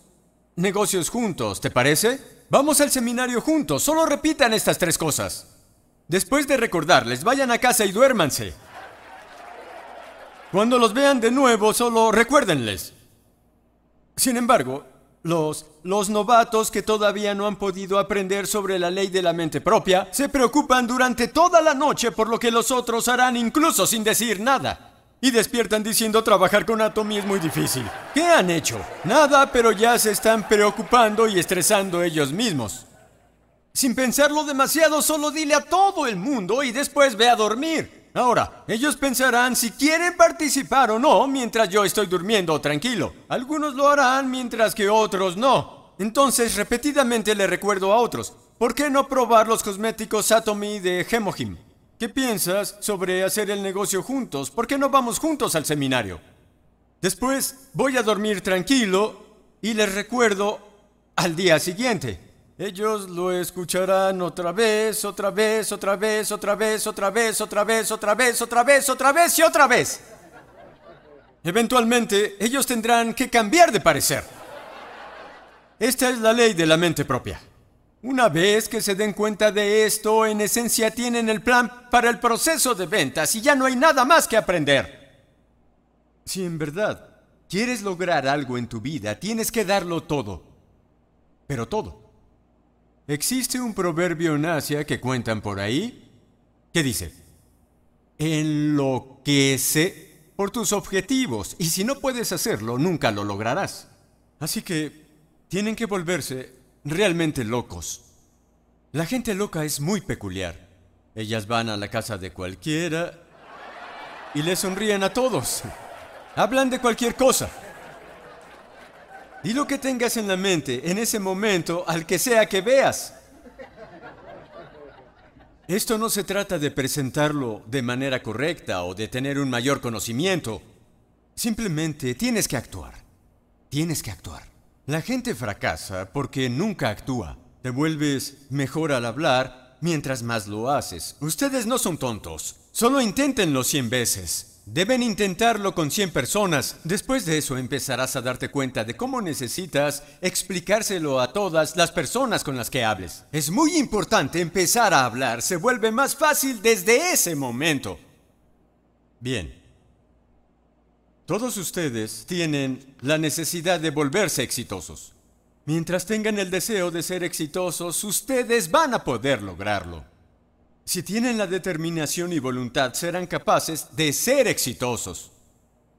negocios juntos, ¿te parece? Vamos al seminario juntos, solo repitan estas tres cosas. Después de recordarles, vayan a casa y duérmanse. Cuando los vean de nuevo, solo recuérdenles. Sin embargo, los, los novatos que todavía no han podido aprender sobre la ley de la mente propia se preocupan durante toda la noche por lo que los otros harán incluso sin decir nada. Y despiertan diciendo trabajar con Atomy es muy difícil. ¿Qué han hecho? Nada, pero ya se están preocupando y estresando ellos mismos. Sin pensarlo demasiado, solo dile a todo el mundo y después ve a dormir. Ahora, ellos pensarán si quieren participar o no mientras yo estoy durmiendo tranquilo. Algunos lo harán mientras que otros no. Entonces, repetidamente le recuerdo a otros, ¿por qué no probar los cosméticos Atomy de Hemohim? ¿Qué piensas sobre hacer el negocio juntos? ¿Por qué no vamos juntos al seminario? Después voy a dormir tranquilo y les recuerdo al día siguiente. Ellos lo escucharán otra vez, otra vez, otra vez, otra vez, otra vez, otra vez, otra vez, otra vez, otra vez y otra vez. Eventualmente, ellos tendrán que cambiar de parecer. Esta es la ley de la mente propia. Una vez que se den cuenta de esto, en esencia tienen el plan para el proceso de ventas y ya no hay nada más que aprender. Si en verdad quieres lograr algo en tu vida, tienes que darlo todo. Pero todo. Existe un proverbio en Asia que cuentan por ahí que dice, enloquece por tus objetivos y si no puedes hacerlo, nunca lo lograrás. Así que tienen que volverse realmente locos. La gente loca es muy peculiar. Ellas van a la casa de cualquiera y le sonríen a todos. Hablan de cualquier cosa. Y lo que tengas en la mente en ese momento al que sea que veas. Esto no se trata de presentarlo de manera correcta o de tener un mayor conocimiento. Simplemente tienes que actuar. Tienes que actuar. La gente fracasa porque nunca actúa. Te vuelves mejor al hablar mientras más lo haces. Ustedes no son tontos. Solo inténtenlo 100 veces. Deben intentarlo con 100 personas. Después de eso empezarás a darte cuenta de cómo necesitas explicárselo a todas las personas con las que hables. Es muy importante empezar a hablar. Se vuelve más fácil desde ese momento. Bien. Todos ustedes tienen la necesidad de volverse exitosos. Mientras tengan el deseo de ser exitosos, ustedes van a poder lograrlo. Si tienen la determinación y voluntad, serán capaces de ser exitosos.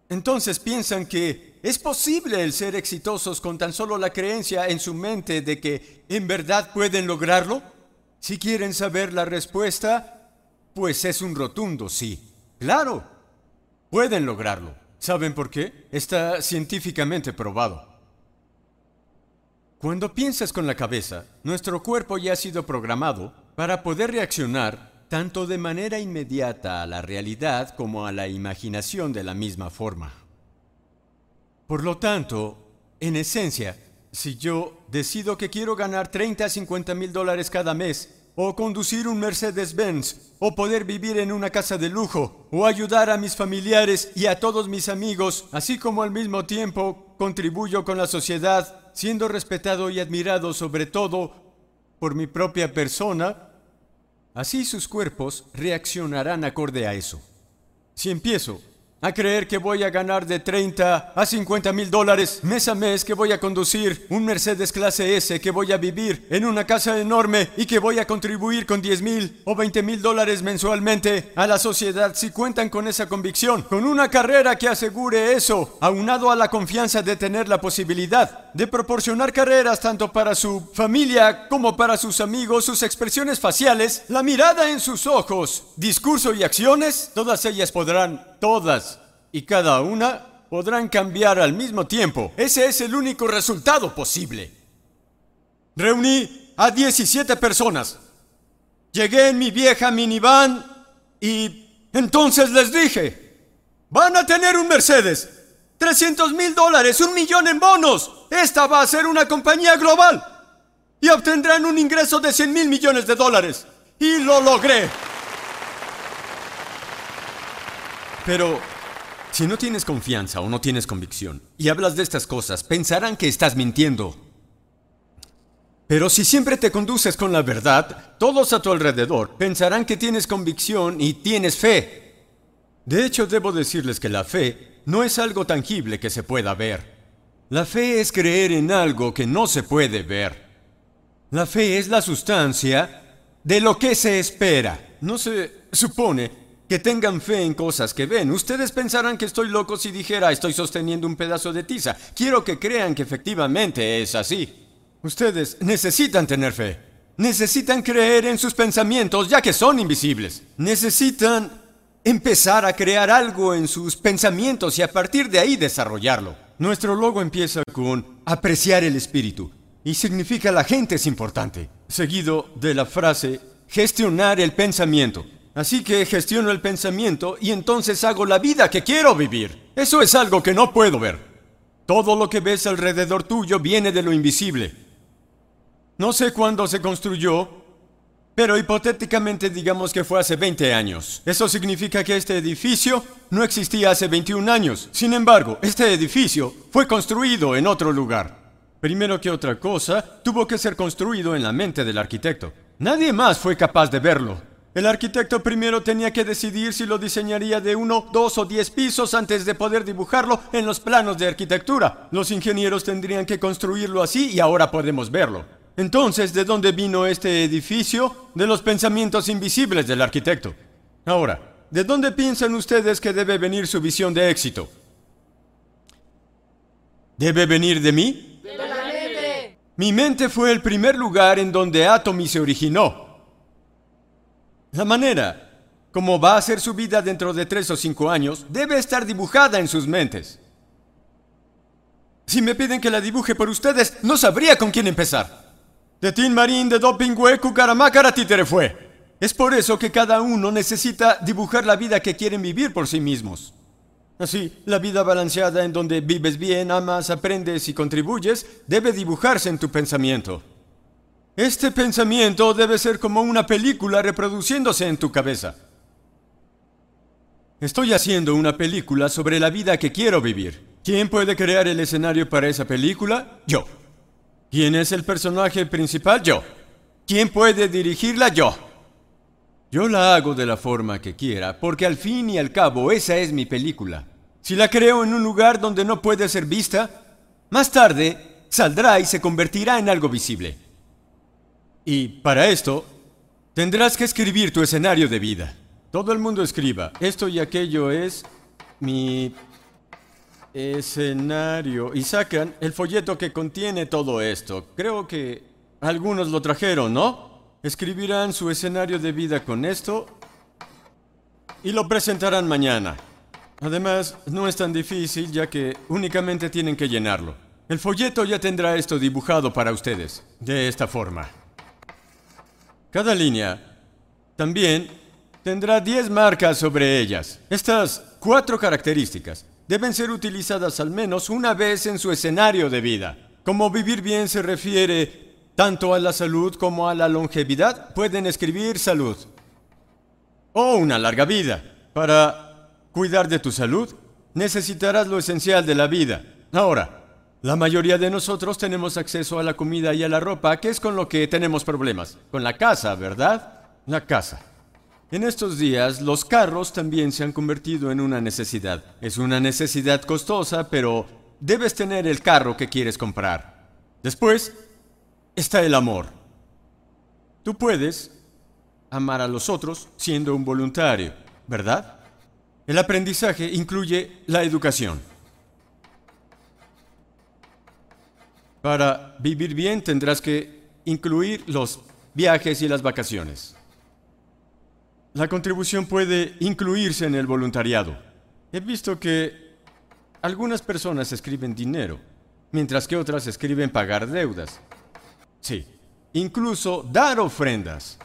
Entonces piensan que es posible el ser exitosos con tan solo la creencia en su mente de que en verdad pueden lograrlo. Si quieren saber la respuesta, pues es un rotundo sí. Claro, pueden lograrlo. ¿Saben por qué? Está científicamente probado. Cuando piensas con la cabeza, nuestro cuerpo ya ha sido programado para poder reaccionar tanto de manera inmediata a la realidad como a la imaginación de la misma forma. Por lo tanto, en esencia, si yo decido que quiero ganar 30 a 50 mil dólares cada mes, o conducir un Mercedes-Benz, o poder vivir en una casa de lujo, o ayudar a mis familiares y a todos mis amigos, así como al mismo tiempo contribuyo con la sociedad, siendo respetado y admirado sobre todo por mi propia persona, así sus cuerpos reaccionarán acorde a eso. Si empiezo a creer que voy a ganar de 30 a 50 mil dólares mes a mes, que voy a conducir un Mercedes clase S, que voy a vivir en una casa enorme y que voy a contribuir con 10 mil o 20 mil dólares mensualmente a la sociedad si cuentan con esa convicción, con una carrera que asegure eso, aunado a la confianza de tener la posibilidad de proporcionar carreras tanto para su familia como para sus amigos, sus expresiones faciales, la mirada en sus ojos, discurso y acciones, todas ellas podrán todas y cada una podrán cambiar al mismo tiempo. Ese es el único resultado posible. Reuní a 17 personas. Llegué en mi vieja minivan y entonces les dije, van a tener un Mercedes, 300 mil dólares, un millón en bonos. Esta va a ser una compañía global y obtendrán un ingreso de 100 mil millones de dólares. Y lo logré. Pero si no tienes confianza o no tienes convicción y hablas de estas cosas, pensarán que estás mintiendo. Pero si siempre te conduces con la verdad, todos a tu alrededor pensarán que tienes convicción y tienes fe. De hecho, debo decirles que la fe no es algo tangible que se pueda ver. La fe es creer en algo que no se puede ver. La fe es la sustancia de lo que se espera. No se supone que tengan fe en cosas que ven. Ustedes pensarán que estoy loco si dijera estoy sosteniendo un pedazo de tiza. Quiero que crean que efectivamente es así. Ustedes necesitan tener fe. Necesitan creer en sus pensamientos ya que son invisibles. Necesitan empezar a crear algo en sus pensamientos y a partir de ahí desarrollarlo. Nuestro logo empieza con apreciar el espíritu y significa la gente es importante, seguido de la frase gestionar el pensamiento. Así que gestiono el pensamiento y entonces hago la vida que quiero vivir. Eso es algo que no puedo ver. Todo lo que ves alrededor tuyo viene de lo invisible. No sé cuándo se construyó, pero hipotéticamente digamos que fue hace 20 años. Eso significa que este edificio no existía hace 21 años. Sin embargo, este edificio fue construido en otro lugar. Primero que otra cosa, tuvo que ser construido en la mente del arquitecto. Nadie más fue capaz de verlo. El arquitecto primero tenía que decidir si lo diseñaría de uno, dos o diez pisos antes de poder dibujarlo en los planos de arquitectura. Los ingenieros tendrían que construirlo así y ahora podemos verlo. Entonces, ¿de dónde vino este edificio? De los pensamientos invisibles del arquitecto. Ahora, ¿de dónde piensan ustedes que debe venir su visión de éxito? ¿Debe venir de mí? De la mente. Mi mente fue el primer lugar en donde Atomy se originó. La manera como va a ser su vida dentro de tres o cinco años debe estar dibujada en sus mentes. Si me piden que la dibuje por ustedes, no sabría con quién empezar. De Tin Marín, de Dopingüe, Cucaramácara, Títere fue. Es por eso que cada uno necesita dibujar la vida que quieren vivir por sí mismos. Así, la vida balanceada en donde vives bien, amas, aprendes y contribuyes debe dibujarse en tu pensamiento. Este pensamiento debe ser como una película reproduciéndose en tu cabeza. Estoy haciendo una película sobre la vida que quiero vivir. ¿Quién puede crear el escenario para esa película? Yo. ¿Quién es el personaje principal? Yo. ¿Quién puede dirigirla? Yo. Yo la hago de la forma que quiera, porque al fin y al cabo esa es mi película. Si la creo en un lugar donde no puede ser vista, más tarde saldrá y se convertirá en algo visible. Y para esto, tendrás que escribir tu escenario de vida. Todo el mundo escriba. Esto y aquello es mi escenario. Y sacan el folleto que contiene todo esto. Creo que algunos lo trajeron, ¿no? Escribirán su escenario de vida con esto y lo presentarán mañana. Además, no es tan difícil ya que únicamente tienen que llenarlo. El folleto ya tendrá esto dibujado para ustedes, de esta forma. Cada línea también tendrá 10 marcas sobre ellas. Estas cuatro características deben ser utilizadas al menos una vez en su escenario de vida. Como vivir bien se refiere tanto a la salud como a la longevidad, pueden escribir salud. O una larga vida. Para cuidar de tu salud, necesitarás lo esencial de la vida. Ahora, la mayoría de nosotros tenemos acceso a la comida y a la ropa, que es con lo que tenemos problemas. Con la casa, ¿verdad? La casa. En estos días, los carros también se han convertido en una necesidad. Es una necesidad costosa, pero debes tener el carro que quieres comprar. Después, está el amor. Tú puedes amar a los otros siendo un voluntario, ¿verdad? El aprendizaje incluye la educación. Para vivir bien tendrás que incluir los viajes y las vacaciones. La contribución puede incluirse en el voluntariado. He visto que algunas personas escriben dinero, mientras que otras escriben pagar deudas. Sí, incluso dar ofrendas.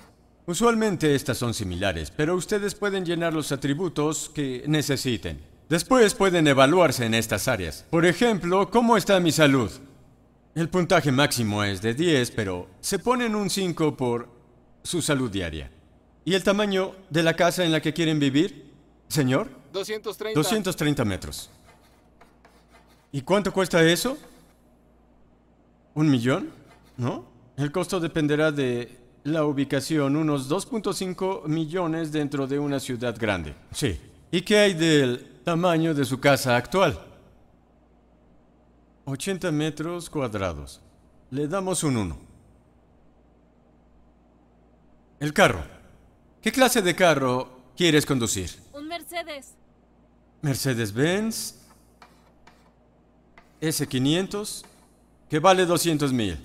Usualmente estas son similares, pero ustedes pueden llenar los atributos que necesiten. Después pueden evaluarse en estas áreas. Por ejemplo, ¿cómo está mi salud? El puntaje máximo es de 10, pero se ponen un 5 por su salud diaria. ¿Y el tamaño de la casa en la que quieren vivir, señor? 230. 230 metros. ¿Y cuánto cuesta eso? ¿Un millón? ¿No? El costo dependerá de la ubicación, unos 2.5 millones dentro de una ciudad grande. Sí. ¿Y qué hay del tamaño de su casa actual? 80 metros cuadrados. Le damos un 1. El carro. ¿Qué clase de carro quieres conducir? Un Mercedes. Mercedes-Benz S500 que vale 200 mil.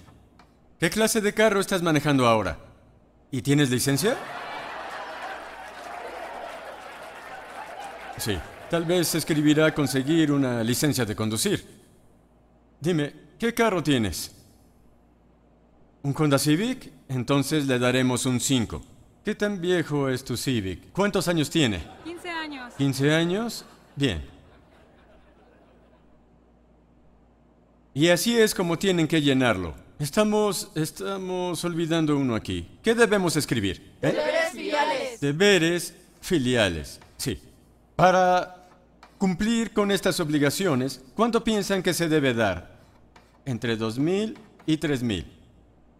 ¿Qué clase de carro estás manejando ahora? ¿Y tienes licencia? Sí, tal vez escribirá conseguir una licencia de conducir. Dime, ¿qué carro tienes? ¿Un Honda Civic? Entonces le daremos un 5. ¿Qué tan viejo es tu Civic? ¿Cuántos años tiene? 15 años. ¿15 años? Bien. Y así es como tienen que llenarlo. Estamos, estamos olvidando uno aquí. ¿Qué debemos escribir? ¿Eh? Deberes filiales. Deberes filiales. Sí. Para cumplir con estas obligaciones, ¿cuánto piensan que se debe dar? Entre 2.000 y 3.000.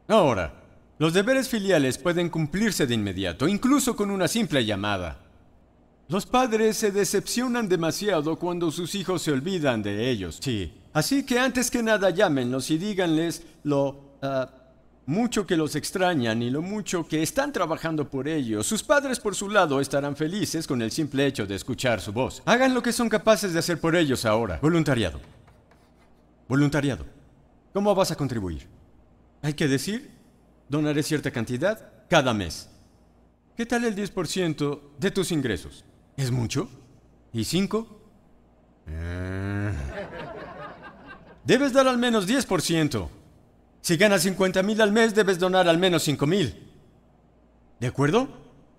Ahora, los deberes filiales pueden cumplirse de inmediato, incluso con una simple llamada. Los padres se decepcionan demasiado cuando sus hijos se olvidan de ellos. Sí, Así que antes que nada llámenlos y díganles lo ah, mucho que los extrañan y lo mucho que están trabajando por ellos. Sus padres por su lado estarán felices con el simple hecho de escuchar su voz. Hagan lo que son capaces de hacer por ellos ahora. Voluntariado. Voluntariado. ¿Cómo vas a contribuir? Hay que decir, donaré cierta cantidad cada mes. ¿Qué tal el 10% de tus ingresos? ¿Es mucho? ¿Y 5? Ah. Debes dar al menos 10%. Si ganas 50 mil al mes, debes donar al menos 5 mil. ¿De acuerdo?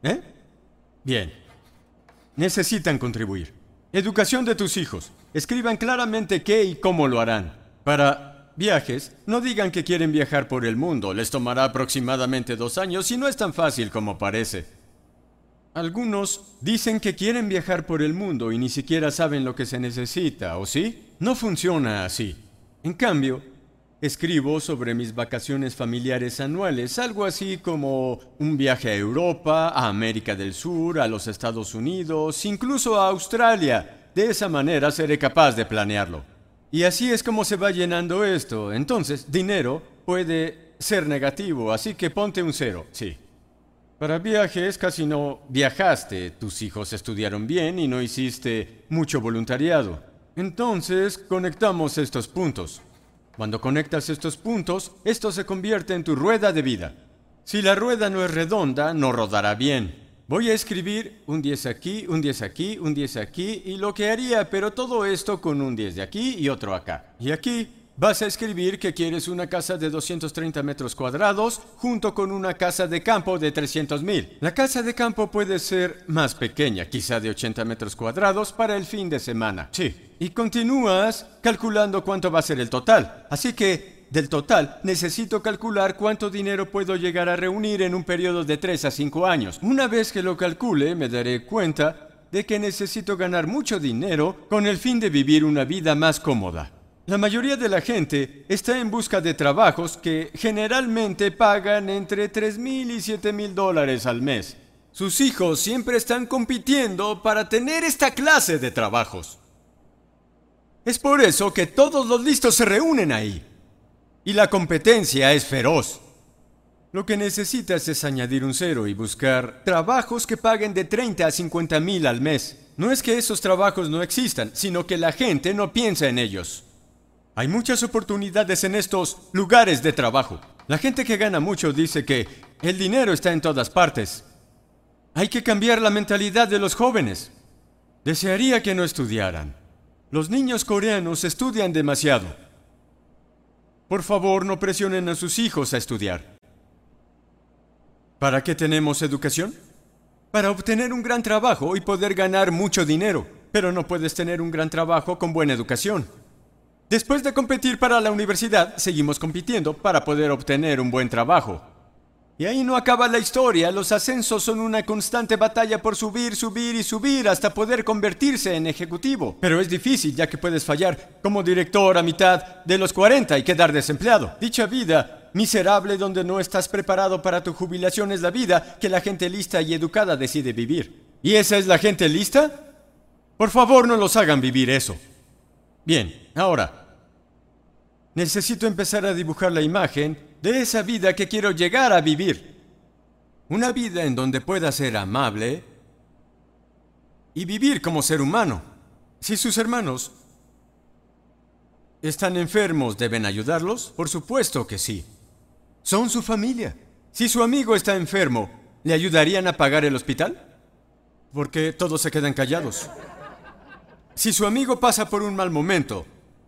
¿Eh? Bien. Necesitan contribuir. Educación de tus hijos. Escriban claramente qué y cómo lo harán. Para viajes, no digan que quieren viajar por el mundo. Les tomará aproximadamente dos años y no es tan fácil como parece. Algunos dicen que quieren viajar por el mundo y ni siquiera saben lo que se necesita, ¿o sí? No funciona así. En cambio, escribo sobre mis vacaciones familiares anuales, algo así como un viaje a Europa, a América del Sur, a los Estados Unidos, incluso a Australia. De esa manera seré capaz de planearlo. Y así es como se va llenando esto. Entonces, dinero puede ser negativo, así que ponte un cero, sí. Para viajes casi no viajaste, tus hijos estudiaron bien y no hiciste mucho voluntariado. Entonces conectamos estos puntos. Cuando conectas estos puntos, esto se convierte en tu rueda de vida. Si la rueda no es redonda, no rodará bien. Voy a escribir un 10 aquí, un 10 aquí, un 10 aquí y lo que haría, pero todo esto con un 10 de aquí y otro acá. Y aquí Vas a escribir que quieres una casa de 230 metros cuadrados junto con una casa de campo de 300 mil. La casa de campo puede ser más pequeña, quizá de 80 metros cuadrados para el fin de semana. Sí. Y continúas calculando cuánto va a ser el total. Así que, del total, necesito calcular cuánto dinero puedo llegar a reunir en un periodo de 3 a 5 años. Una vez que lo calcule, me daré cuenta de que necesito ganar mucho dinero con el fin de vivir una vida más cómoda. La mayoría de la gente está en busca de trabajos que generalmente pagan entre 3 mil y 7 mil dólares al mes. Sus hijos siempre están compitiendo para tener esta clase de trabajos. Es por eso que todos los listos se reúnen ahí. Y la competencia es feroz. Lo que necesitas es añadir un cero y buscar trabajos que paguen de 30 a 50 mil al mes. No es que esos trabajos no existan, sino que la gente no piensa en ellos. Hay muchas oportunidades en estos lugares de trabajo. La gente que gana mucho dice que el dinero está en todas partes. Hay que cambiar la mentalidad de los jóvenes. Desearía que no estudiaran. Los niños coreanos estudian demasiado. Por favor, no presionen a sus hijos a estudiar. ¿Para qué tenemos educación? Para obtener un gran trabajo y poder ganar mucho dinero. Pero no puedes tener un gran trabajo con buena educación. Después de competir para la universidad, seguimos compitiendo para poder obtener un buen trabajo. Y ahí no acaba la historia, los ascensos son una constante batalla por subir, subir y subir hasta poder convertirse en ejecutivo. Pero es difícil ya que puedes fallar como director a mitad de los 40 y quedar desempleado. Dicha vida miserable donde no estás preparado para tu jubilación es la vida que la gente lista y educada decide vivir. ¿Y esa es la gente lista? Por favor no los hagan vivir eso. Bien, ahora, necesito empezar a dibujar la imagen de esa vida que quiero llegar a vivir. Una vida en donde pueda ser amable y vivir como ser humano. Si sus hermanos están enfermos, ¿deben ayudarlos? Por supuesto que sí. Son su familia. Si su amigo está enfermo, ¿le ayudarían a pagar el hospital? Porque todos se quedan callados. Si su amigo pasa por un mal momento,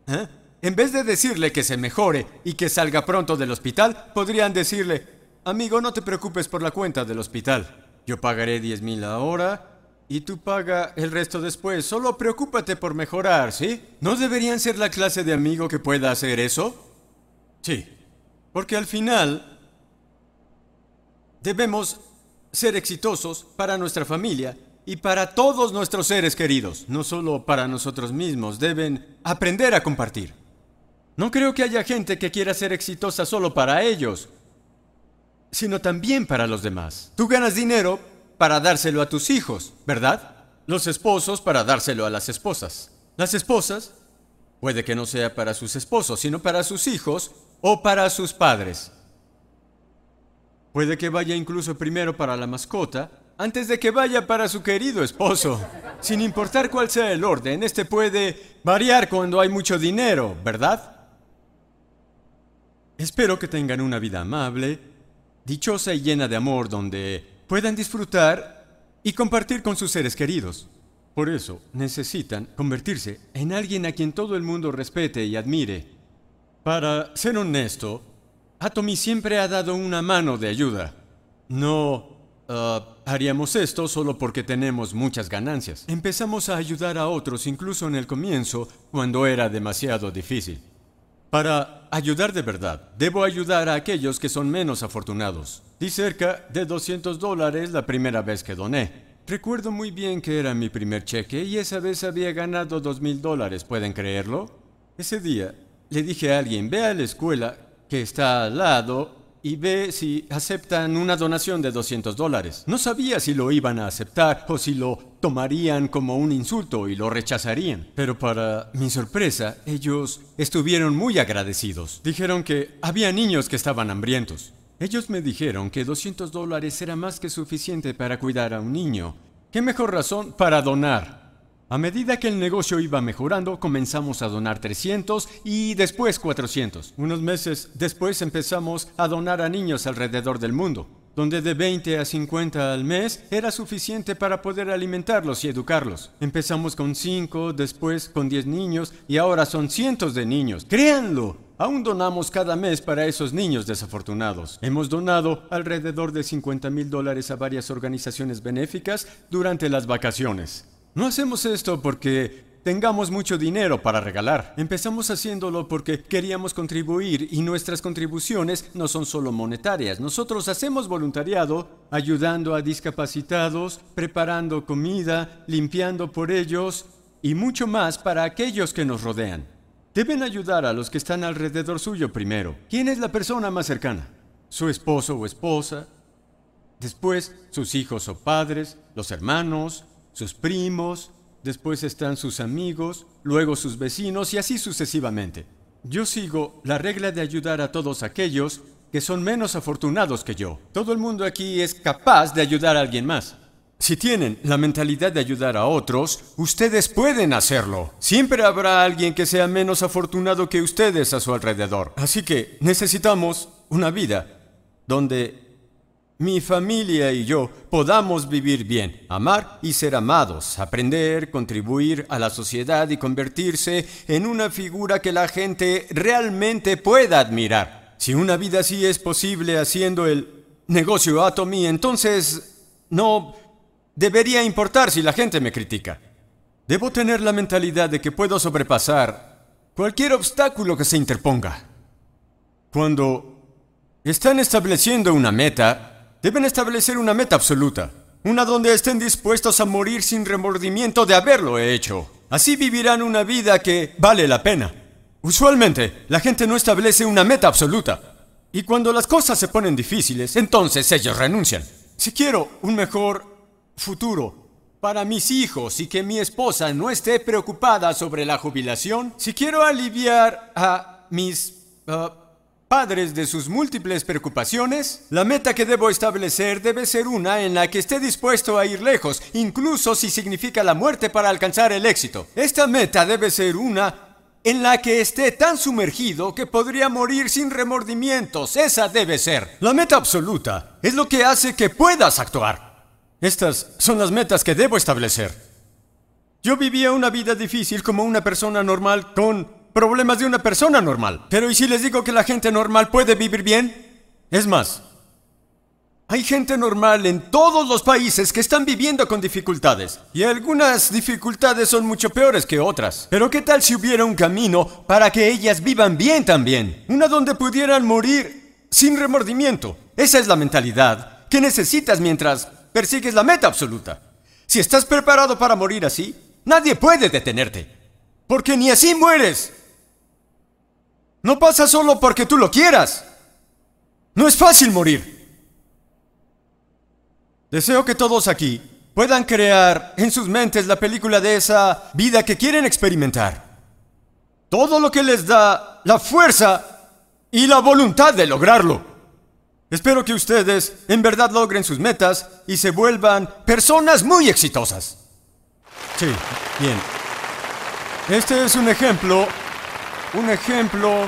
¿eh? En vez de decirle que se mejore y que salga pronto del hospital, podrían decirle, amigo, no te preocupes por la cuenta del hospital. Yo pagaré 10 mil ahora y tú paga el resto después. Solo preocúpate por mejorar, ¿sí? ¿No deberían ser la clase de amigo que pueda hacer eso? Sí, porque al final debemos ser exitosos para nuestra familia y para todos nuestros seres queridos, no solo para nosotros mismos, deben aprender a compartir. No creo que haya gente que quiera ser exitosa solo para ellos, sino también para los demás. Tú ganas dinero para dárselo a tus hijos, ¿verdad? Los esposos para dárselo a las esposas. Las esposas puede que no sea para sus esposos, sino para sus hijos o para sus padres. Puede que vaya incluso primero para la mascota antes de que vaya para su querido esposo. Sin importar cuál sea el orden, este puede variar cuando hay mucho dinero, ¿verdad? Espero que tengan una vida amable, dichosa y llena de amor donde puedan disfrutar y compartir con sus seres queridos. Por eso necesitan convertirse en alguien a quien todo el mundo respete y admire. Para ser honesto, Atomy siempre ha dado una mano de ayuda. No uh, haríamos esto solo porque tenemos muchas ganancias. Empezamos a ayudar a otros incluso en el comienzo, cuando era demasiado difícil. Para ayudar de verdad, debo ayudar a aquellos que son menos afortunados. Di cerca de 200 dólares la primera vez que doné. Recuerdo muy bien que era mi primer cheque y esa vez había ganado 2 mil dólares, ¿pueden creerlo? Ese día le dije a alguien, ve a la escuela que está al lado y ve si aceptan una donación de 200 dólares. No sabía si lo iban a aceptar o si lo tomarían como un insulto y lo rechazarían. Pero para mi sorpresa, ellos estuvieron muy agradecidos. Dijeron que había niños que estaban hambrientos. Ellos me dijeron que 200 dólares era más que suficiente para cuidar a un niño. ¿Qué mejor razón para donar? A medida que el negocio iba mejorando, comenzamos a donar 300 y después 400. Unos meses después empezamos a donar a niños alrededor del mundo, donde de 20 a 50 al mes era suficiente para poder alimentarlos y educarlos. Empezamos con 5, después con 10 niños y ahora son cientos de niños. Créanlo, Aún donamos cada mes para esos niños desafortunados. Hemos donado alrededor de 50 mil dólares a varias organizaciones benéficas durante las vacaciones. No hacemos esto porque tengamos mucho dinero para regalar. Empezamos haciéndolo porque queríamos contribuir y nuestras contribuciones no son solo monetarias. Nosotros hacemos voluntariado ayudando a discapacitados, preparando comida, limpiando por ellos y mucho más para aquellos que nos rodean. Deben ayudar a los que están alrededor suyo primero. ¿Quién es la persona más cercana? Su esposo o esposa. Después, sus hijos o padres, los hermanos, sus primos, después están sus amigos, luego sus vecinos y así sucesivamente. Yo sigo la regla de ayudar a todos aquellos que son menos afortunados que yo. Todo el mundo aquí es capaz de ayudar a alguien más. Si tienen la mentalidad de ayudar a otros, ustedes pueden hacerlo. Siempre habrá alguien que sea menos afortunado que ustedes a su alrededor. Así que necesitamos una vida donde mi familia y yo podamos vivir bien, amar y ser amados, aprender, contribuir a la sociedad y convertirse en una figura que la gente realmente pueda admirar. Si una vida así es posible haciendo el negocio Atomy, entonces no debería importar si la gente me critica. Debo tener la mentalidad de que puedo sobrepasar cualquier obstáculo que se interponga. Cuando están estableciendo una meta, Deben establecer una meta absoluta, una donde estén dispuestos a morir sin remordimiento de haberlo hecho. Así vivirán una vida que vale la pena. Usualmente, la gente no establece una meta absoluta. Y cuando las cosas se ponen difíciles, entonces ellos renuncian. Si quiero un mejor futuro para mis hijos y que mi esposa no esté preocupada sobre la jubilación, si quiero aliviar a mis... Uh, padres de sus múltiples preocupaciones, la meta que debo establecer debe ser una en la que esté dispuesto a ir lejos, incluso si significa la muerte para alcanzar el éxito. Esta meta debe ser una en la que esté tan sumergido que podría morir sin remordimientos. Esa debe ser. La meta absoluta es lo que hace que puedas actuar. Estas son las metas que debo establecer. Yo vivía una vida difícil como una persona normal con problemas de una persona normal. Pero ¿y si les digo que la gente normal puede vivir bien? Es más, hay gente normal en todos los países que están viviendo con dificultades. Y algunas dificultades son mucho peores que otras. Pero ¿qué tal si hubiera un camino para que ellas vivan bien también? Una donde pudieran morir sin remordimiento. Esa es la mentalidad que necesitas mientras persigues la meta absoluta. Si estás preparado para morir así, nadie puede detenerte. Porque ni así mueres. No pasa solo porque tú lo quieras. No es fácil morir. Deseo que todos aquí puedan crear en sus mentes la película de esa vida que quieren experimentar. Todo lo que les da la fuerza y la voluntad de lograrlo. Espero que ustedes en verdad logren sus metas y se vuelvan personas muy exitosas. Sí, bien. Este es un ejemplo un ejemplo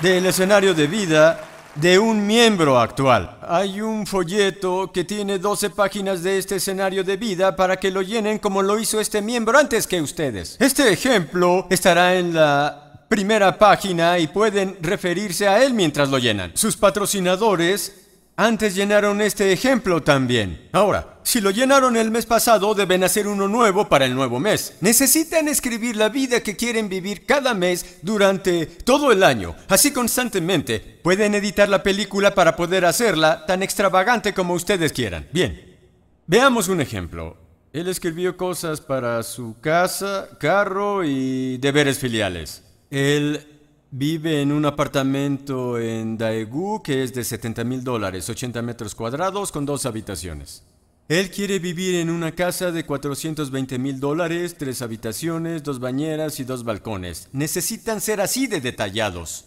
del escenario de vida de un miembro actual. Hay un folleto que tiene 12 páginas de este escenario de vida para que lo llenen como lo hizo este miembro antes que ustedes. Este ejemplo estará en la primera página y pueden referirse a él mientras lo llenan. Sus patrocinadores antes llenaron este ejemplo también. Ahora, si lo llenaron el mes pasado, deben hacer uno nuevo para el nuevo mes. Necesitan escribir la vida que quieren vivir cada mes durante todo el año, así constantemente. Pueden editar la película para poder hacerla tan extravagante como ustedes quieran. Bien, veamos un ejemplo. Él escribió cosas para su casa, carro y deberes filiales. Él Vive en un apartamento en Daegu que es de 70 mil dólares, 80 metros cuadrados con dos habitaciones. Él quiere vivir en una casa de 420 mil dólares, tres habitaciones, dos bañeras y dos balcones. Necesitan ser así de detallados.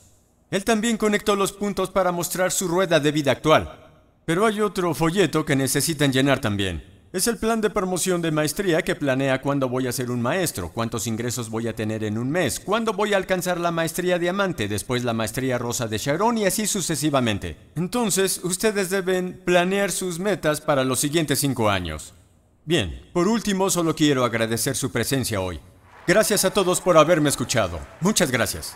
Él también conectó los puntos para mostrar su rueda de vida actual. Pero hay otro folleto que necesitan llenar también. Es el plan de promoción de maestría que planea cuándo voy a ser un maestro, cuántos ingresos voy a tener en un mes, cuándo voy a alcanzar la maestría diamante, después la maestría rosa de Sharon y así sucesivamente. Entonces, ustedes deben planear sus metas para los siguientes cinco años. Bien, por último, solo quiero agradecer su presencia hoy. Gracias a todos por haberme escuchado. Muchas gracias.